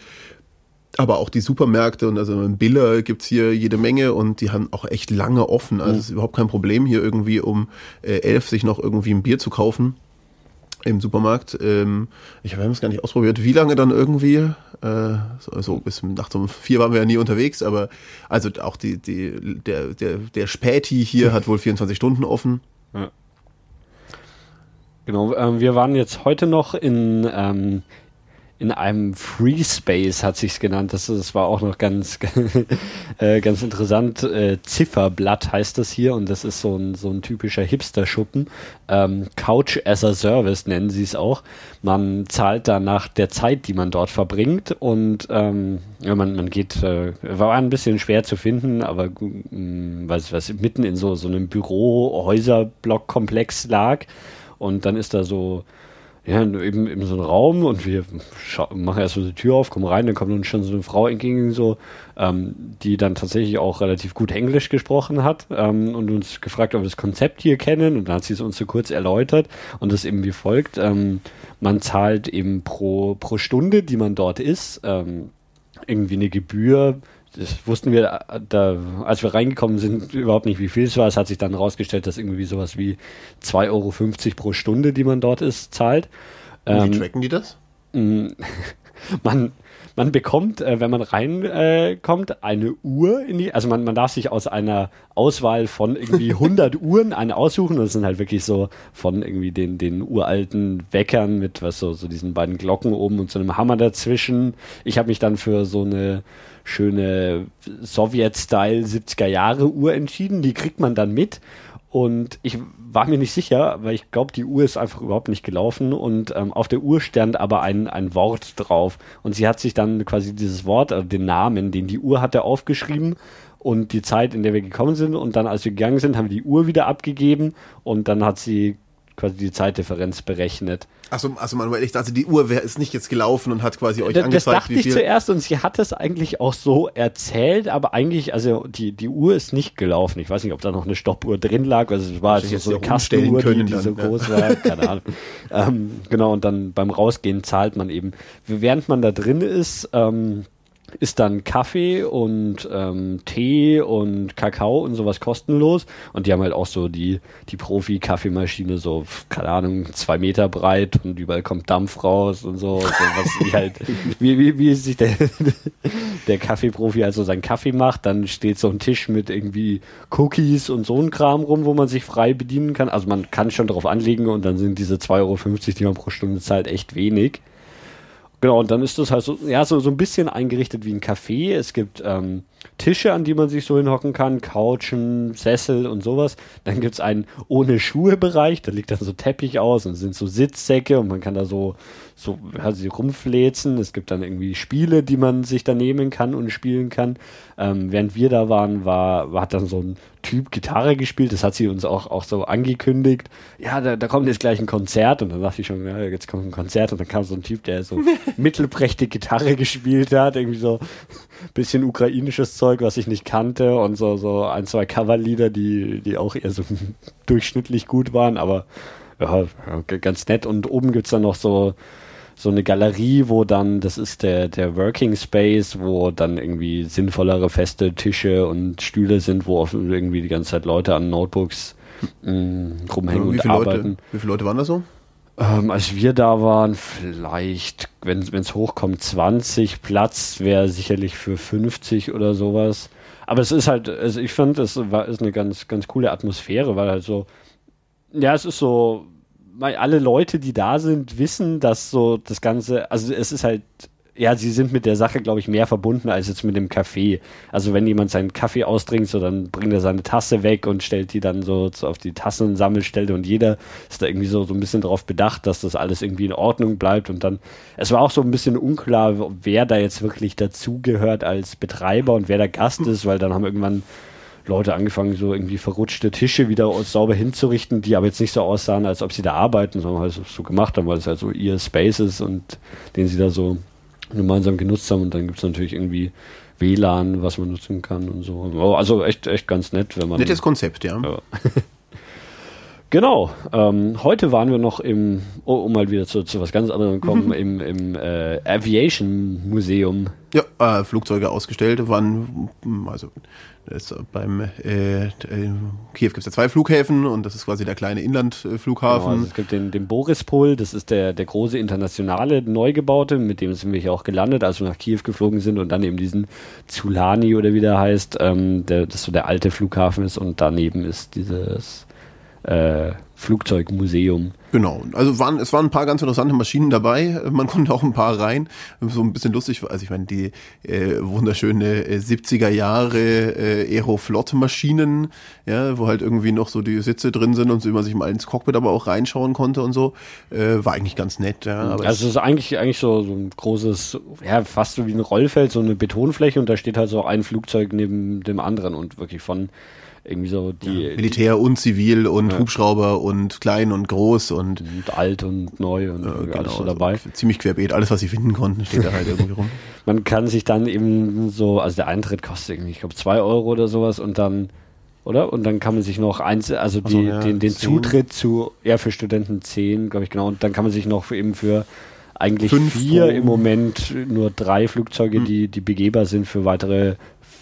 aber auch die Supermärkte und also in Biller gibt's hier jede Menge und die haben auch echt lange offen. Also mhm. es ist überhaupt kein Problem, hier irgendwie um äh, elf sich noch irgendwie ein Bier zu kaufen im Supermarkt. Ähm, ich habe es gar nicht ausprobiert, wie lange dann irgendwie. Äh, so, bis nachts um vier waren wir ja nie unterwegs, aber also auch die, die, der, der, der Späti hier hat wohl 24 Stunden offen. Ja. Genau, ähm, wir waren jetzt heute noch in ähm, in einem Free Space hat sich's genannt. Das, das war auch noch ganz, äh, ganz interessant. Äh, Zifferblatt heißt das hier und das ist so ein, so ein typischer Hipster-Schuppen. Ähm, Couch as a Service nennen sie es auch. Man zahlt da nach der Zeit, die man dort verbringt und ähm, ja, man, man geht, äh, war ein bisschen schwer zu finden, aber mh, mm, was, was mitten in so, so einem Büro-Häuser-Block-Komplex lag und dann ist da so ja, eben, eben so ein Raum und wir machen erst so die Tür auf, kommen rein, dann kommt uns schon so eine Frau entgegen, so, ähm, die dann tatsächlich auch relativ gut Englisch gesprochen hat ähm, und uns gefragt, ob wir das Konzept hier kennen. Und dann hat sie es uns so kurz erläutert und das eben wie folgt, ähm, man zahlt eben pro, pro Stunde, die man dort ist, ähm, irgendwie eine Gebühr, das wussten wir, da, als wir reingekommen sind, überhaupt nicht, wie viel es war. Es hat sich dann herausgestellt, dass irgendwie sowas wie 2,50 Euro pro Stunde, die man dort ist, zahlt. Wie ähm, tracken die das? man, man bekommt, äh, wenn man reinkommt, äh, eine Uhr in die, also man, man darf sich aus einer Auswahl von irgendwie 100 Uhren eine aussuchen. Das sind halt wirklich so von irgendwie den, den uralten Weckern mit was so, so diesen beiden Glocken oben und so einem Hammer dazwischen. Ich habe mich dann für so eine schöne Sowjet-Style 70er Jahre Uhr entschieden. Die kriegt man dann mit. Und ich war mir nicht sicher, weil ich glaube, die Uhr ist einfach überhaupt nicht gelaufen und ähm, auf der Uhr stand aber ein, ein Wort drauf. Und sie hat sich dann quasi dieses Wort, also den Namen, den die Uhr hatte, aufgeschrieben und die Zeit, in der wir gekommen sind. Und dann, als wir gegangen sind, haben wir die Uhr wieder abgegeben und dann hat sie quasi die Zeitdifferenz berechnet. Achso, also Manuel, ich dachte, die Uhr ist nicht jetzt gelaufen und hat quasi euch das, angezeigt, das dachte ich zuerst und sie hat es eigentlich auch so erzählt, aber eigentlich, also die, die Uhr ist nicht gelaufen. Ich weiß nicht, ob da noch eine Stoppuhr drin lag, also es war also so eine Kastenuhr, die, die so groß war, keine Ahnung. ähm, genau, und dann beim Rausgehen zahlt man eben. Während man da drin ist, ähm, ist dann Kaffee und ähm, Tee und Kakao und sowas kostenlos. Und die haben halt auch so die, die Profi-Kaffeemaschine, so, keine Ahnung, zwei Meter breit und überall kommt Dampf raus und so. so was wie halt, wie, wie, wie sich der, der Kaffeeprofi also seinen Kaffee macht. Dann steht so ein Tisch mit irgendwie Cookies und so ein Kram rum, wo man sich frei bedienen kann. Also man kann schon drauf anlegen und dann sind diese 2,50 Euro, die man pro Stunde zahlt, echt wenig. Genau, und dann ist das halt so, ja, so, so ein bisschen eingerichtet wie ein Café. Es gibt ähm, Tische, an die man sich so hinhocken kann, Couchen, Sessel und sowas. Dann gibt's einen ohne Schuhe-Bereich, da liegt dann so Teppich aus und sind so Sitzsäcke und man kann da so, so also rumfläzen. Es gibt dann irgendwie Spiele, die man sich da nehmen kann und spielen kann. Ähm, während wir da waren, war, hat dann so ein Typ Gitarre gespielt. Das hat sie uns auch, auch so angekündigt. Ja, da, da kommt jetzt gleich ein Konzert. Und dann dachte ich schon, ja, jetzt kommt ein Konzert. Und dann kam so ein Typ, der so mittelprächtig Gitarre gespielt hat. Irgendwie so ein bisschen ukrainisches Zeug, was ich nicht kannte. Und so, so ein, zwei Coverlieder, die, die auch eher so durchschnittlich gut waren. Aber ja, ganz nett. Und oben gibt's dann noch so so eine Galerie, wo dann, das ist der, der Working Space, wo dann irgendwie sinnvollere feste Tische und Stühle sind, wo irgendwie die ganze Zeit Leute an Notebooks mh, mm, rumhängen und arbeiten. Leute, wie viele Leute waren da so? Ähm, als wir da waren, vielleicht, wenn es hochkommt, 20. Platz wäre sicherlich für 50 oder sowas. Aber es ist halt, also ich fand, es war, ist eine ganz, ganz coole Atmosphäre, weil halt so, ja, es ist so alle Leute, die da sind, wissen, dass so das Ganze, also es ist halt, ja, sie sind mit der Sache, glaube ich, mehr verbunden als jetzt mit dem Kaffee. Also wenn jemand seinen Kaffee austrinkt, so dann bringt er seine Tasse weg und stellt die dann so, so auf die Tassensammelstelle und jeder ist da irgendwie so, so ein bisschen darauf bedacht, dass das alles irgendwie in Ordnung bleibt und dann, es war auch so ein bisschen unklar, wer da jetzt wirklich dazugehört als Betreiber und wer der Gast ist, weil dann haben irgendwann Leute angefangen, so irgendwie verrutschte Tische wieder sauber hinzurichten, die aber jetzt nicht so aussahen, als ob sie da arbeiten, sondern halt so gemacht haben, weil es halt so ihr Space ist und den sie da so gemeinsam genutzt haben. Und dann gibt es natürlich irgendwie WLAN, was man nutzen kann und so. Also echt, echt ganz nett, wenn man. Nettes Konzept, ja. ja. Genau. Ähm, heute waren wir noch im, oh, um mal wieder zu, zu was ganz anderem kommen, mhm. im, im äh, Aviation Museum. Ja, äh, Flugzeuge ausgestellt waren, also ist beim äh, Kiew gibt es ja zwei Flughäfen und das ist quasi der kleine Inlandflughafen. Genau, also es gibt den, den Borispol, das ist der, der große internationale Neugebaute, mit dem sind wir hier auch gelandet, als wir nach Kiew geflogen sind und dann eben diesen Zulani oder wie der heißt, ähm, der, das so der alte Flughafen ist und daneben ist dieses äh, Flugzeugmuseum. Genau, also waren, es waren ein paar ganz interessante Maschinen dabei. Man konnte auch ein paar rein. So ein bisschen lustig, also ich meine, die äh, wunderschöne äh, 70er Jahre äh, Aeroflot-Maschinen, ja, wo halt irgendwie noch so die Sitze drin sind und so, wie man sich mal ins Cockpit aber auch reinschauen konnte und so, äh, war eigentlich ganz nett. Ja, aber also es ist eigentlich, eigentlich so, so ein großes, ja, fast so wie ein Rollfeld, so eine Betonfläche und da steht halt so ein Flugzeug neben dem anderen und wirklich von irgendwie so die. Ja, Militär und Zivil und ja. Hubschrauber und klein und groß und, und alt und neu und äh, genau, alles so dabei. Also ziemlich querbeet, alles was sie finden konnten, steht da halt irgendwie rum. Man kann sich dann eben so, also der Eintritt kostet irgendwie, ich glaube, zwei Euro oder sowas und dann oder? Und dann kann man sich noch eins, also die, so, ja, den, den Zutritt zu, ja, für Studenten zehn, glaube ich, genau. Und dann kann man sich noch für eben für eigentlich Fünf vier im Moment nur drei Flugzeuge, hm. die, die begehbar sind für weitere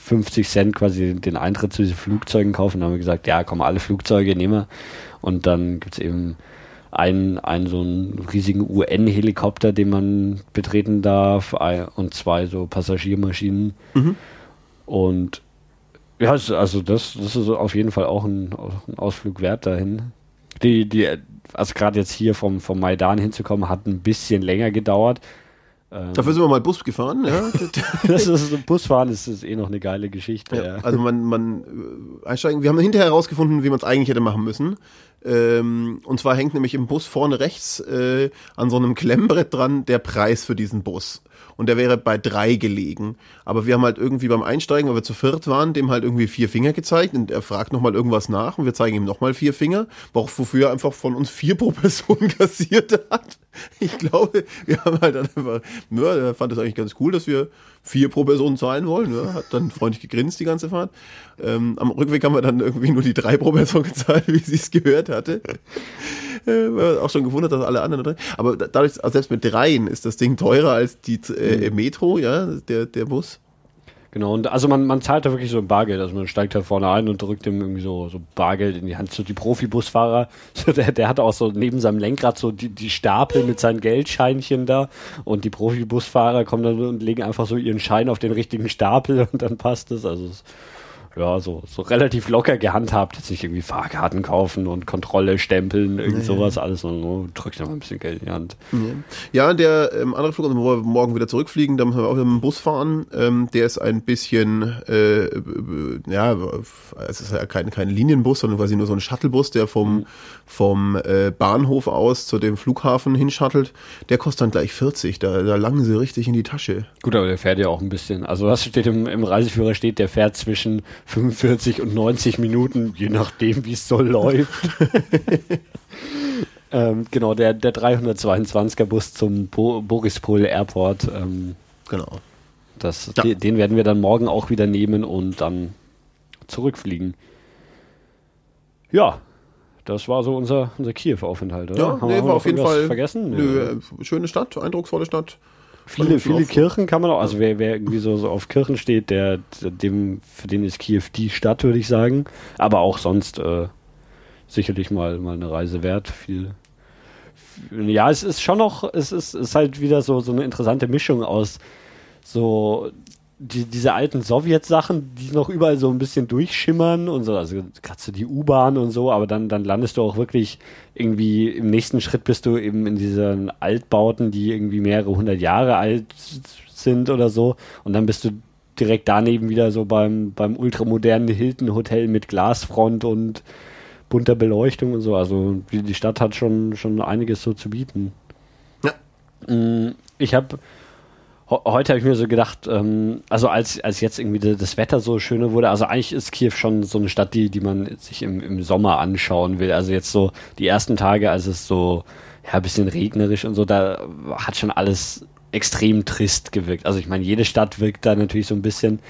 50 Cent quasi den Eintritt zu diesen Flugzeugen kaufen. Dann haben wir gesagt, ja, komm, alle Flugzeuge nehmen wir. Und dann gibt es eben einen, einen so einen riesigen UN-Helikopter, den man betreten darf und zwei so Passagiermaschinen. Mhm. Und ja, also das, das ist auf jeden Fall auch ein, ein Ausflug wert dahin. Die, die, also gerade jetzt hier vom, vom Maidan hinzukommen, hat ein bisschen länger gedauert. Ähm, Dafür sind wir mal Bus gefahren, ja. das ist, Busfahren ist, ist eh noch eine geile Geschichte. Ja, ja. Also man, man äh, einsteigen, wir haben hinterher herausgefunden, wie man es eigentlich hätte machen müssen. Ähm, und zwar hängt nämlich im Bus vorne rechts äh, an so einem Klemmbrett dran der Preis für diesen Bus und der wäre bei drei gelegen. Aber wir haben halt irgendwie beim Einsteigen, weil wir zu viert waren, dem halt irgendwie vier Finger gezeigt und er fragt nochmal irgendwas nach und wir zeigen ihm nochmal vier Finger, wofür er einfach von uns vier pro Person kassiert hat. Ich glaube, wir haben halt dann einfach, ja, er fand es eigentlich ganz cool, dass wir vier pro Person zahlen wollen. Ja, hat dann freundlich gegrinst die ganze Fahrt. Ähm, am Rückweg haben wir dann irgendwie nur die drei pro Person gezahlt, wie sie es gehört hatte. Äh, auch schon gewundert, dass alle anderen. Aber dadurch, also selbst mit dreien ist das Ding teurer als die äh, Metro, ja, der, der Bus. Genau, und also man, man zahlt da wirklich so ein Bargeld. Also man steigt da vorne ein und drückt ihm irgendwie so, so Bargeld in die Hand. So die Profibusfahrer, so der, der hat auch so neben seinem Lenkrad so die, die Stapel mit seinen Geldscheinchen da. Und die Profibusfahrer kommen dann und legen einfach so ihren Schein auf den richtigen Stapel und dann passt es. Also es ja, so, so relativ locker gehandhabt. Jetzt nicht irgendwie Fahrkarten kaufen und Kontrolle stempeln, irgend nee. sowas, alles. Und oh, drückt mal ein bisschen Geld in die Hand. Ja, der ähm, andere Flug, wo wir morgen wieder zurückfliegen, da müssen wir auch mit dem Bus fahren. Ähm, der ist ein bisschen, äh, ja, es ist ja kein, kein Linienbus, sondern quasi nur so ein Shuttlebus, der vom, mhm. vom äh, Bahnhof aus zu dem Flughafen hinschuttelt. Der kostet dann gleich 40. Da, da langen sie richtig in die Tasche. Gut, aber der fährt ja auch ein bisschen. Also was steht im, im Reiseführer steht, der fährt zwischen 45 und 90 Minuten, je nachdem, wie es so läuft. ähm, genau, der, der 322er Bus zum Bo Borispol Airport. Ähm, genau. Das, ja. den, den werden wir dann morgen auch wieder nehmen und dann zurückfliegen. Ja, das war so unser, unser Kiew-Aufenthalt, oder? Ja, Haben nee, war auf jeden Fall vergessen. Nö, schöne Stadt, eindrucksvolle Stadt. Viele, viele Kirchen kann man auch, also wer, wer irgendwie so, so auf Kirchen steht, der, dem, für den ist Kiew die Stadt, würde ich sagen. Aber auch sonst äh, sicherlich mal, mal eine Reise wert. Viel, ja, es ist schon noch, es ist, ist halt wieder so, so eine interessante Mischung aus so die, diese alten Sowjet-Sachen, die noch überall so ein bisschen durchschimmern und so, also gerade so die U-Bahn und so, aber dann, dann landest du auch wirklich irgendwie im nächsten Schritt bist du eben in diesen Altbauten, die irgendwie mehrere hundert Jahre alt sind oder so und dann bist du direkt daneben wieder so beim, beim ultramodernen Hilton Hotel mit Glasfront und bunter Beleuchtung und so, also die, die Stadt hat schon, schon einiges so zu bieten. Ja. Mm, ich habe heute habe ich mir so gedacht, ähm, also als, als jetzt irgendwie das Wetter so schöner wurde, also eigentlich ist Kiew schon so eine Stadt, die, die man sich im, im Sommer anschauen will. Also jetzt so die ersten Tage, als es so ja, ein bisschen regnerisch und so, da hat schon alles extrem trist gewirkt. Also ich meine, jede Stadt wirkt da natürlich so ein bisschen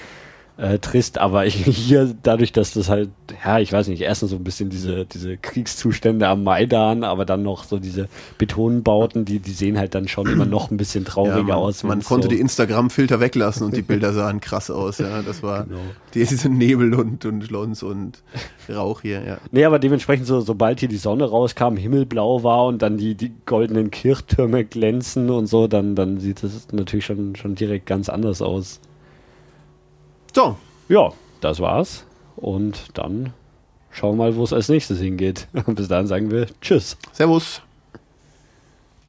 äh, trist, aber ich, hier dadurch, dass das halt, ja, ich weiß nicht, erstens so ein bisschen diese, diese Kriegszustände am Maidan, aber dann noch so diese Betonbauten, die, die sehen halt dann schon immer noch ein bisschen trauriger ja, man, aus. Man konnte so die Instagram-Filter weglassen und die Bilder sahen krass aus, ja. Das war genau. diese Nebel und, und Schlons und Rauch hier, ja. Nee, aber dementsprechend, so, sobald hier die Sonne rauskam, himmelblau war und dann die, die goldenen Kirchtürme glänzen und so, dann, dann sieht es natürlich schon, schon direkt ganz anders aus. So. Ja, das war's. Und dann schauen wir mal, wo es als nächstes hingeht. Bis dann sagen wir Tschüss. Servus.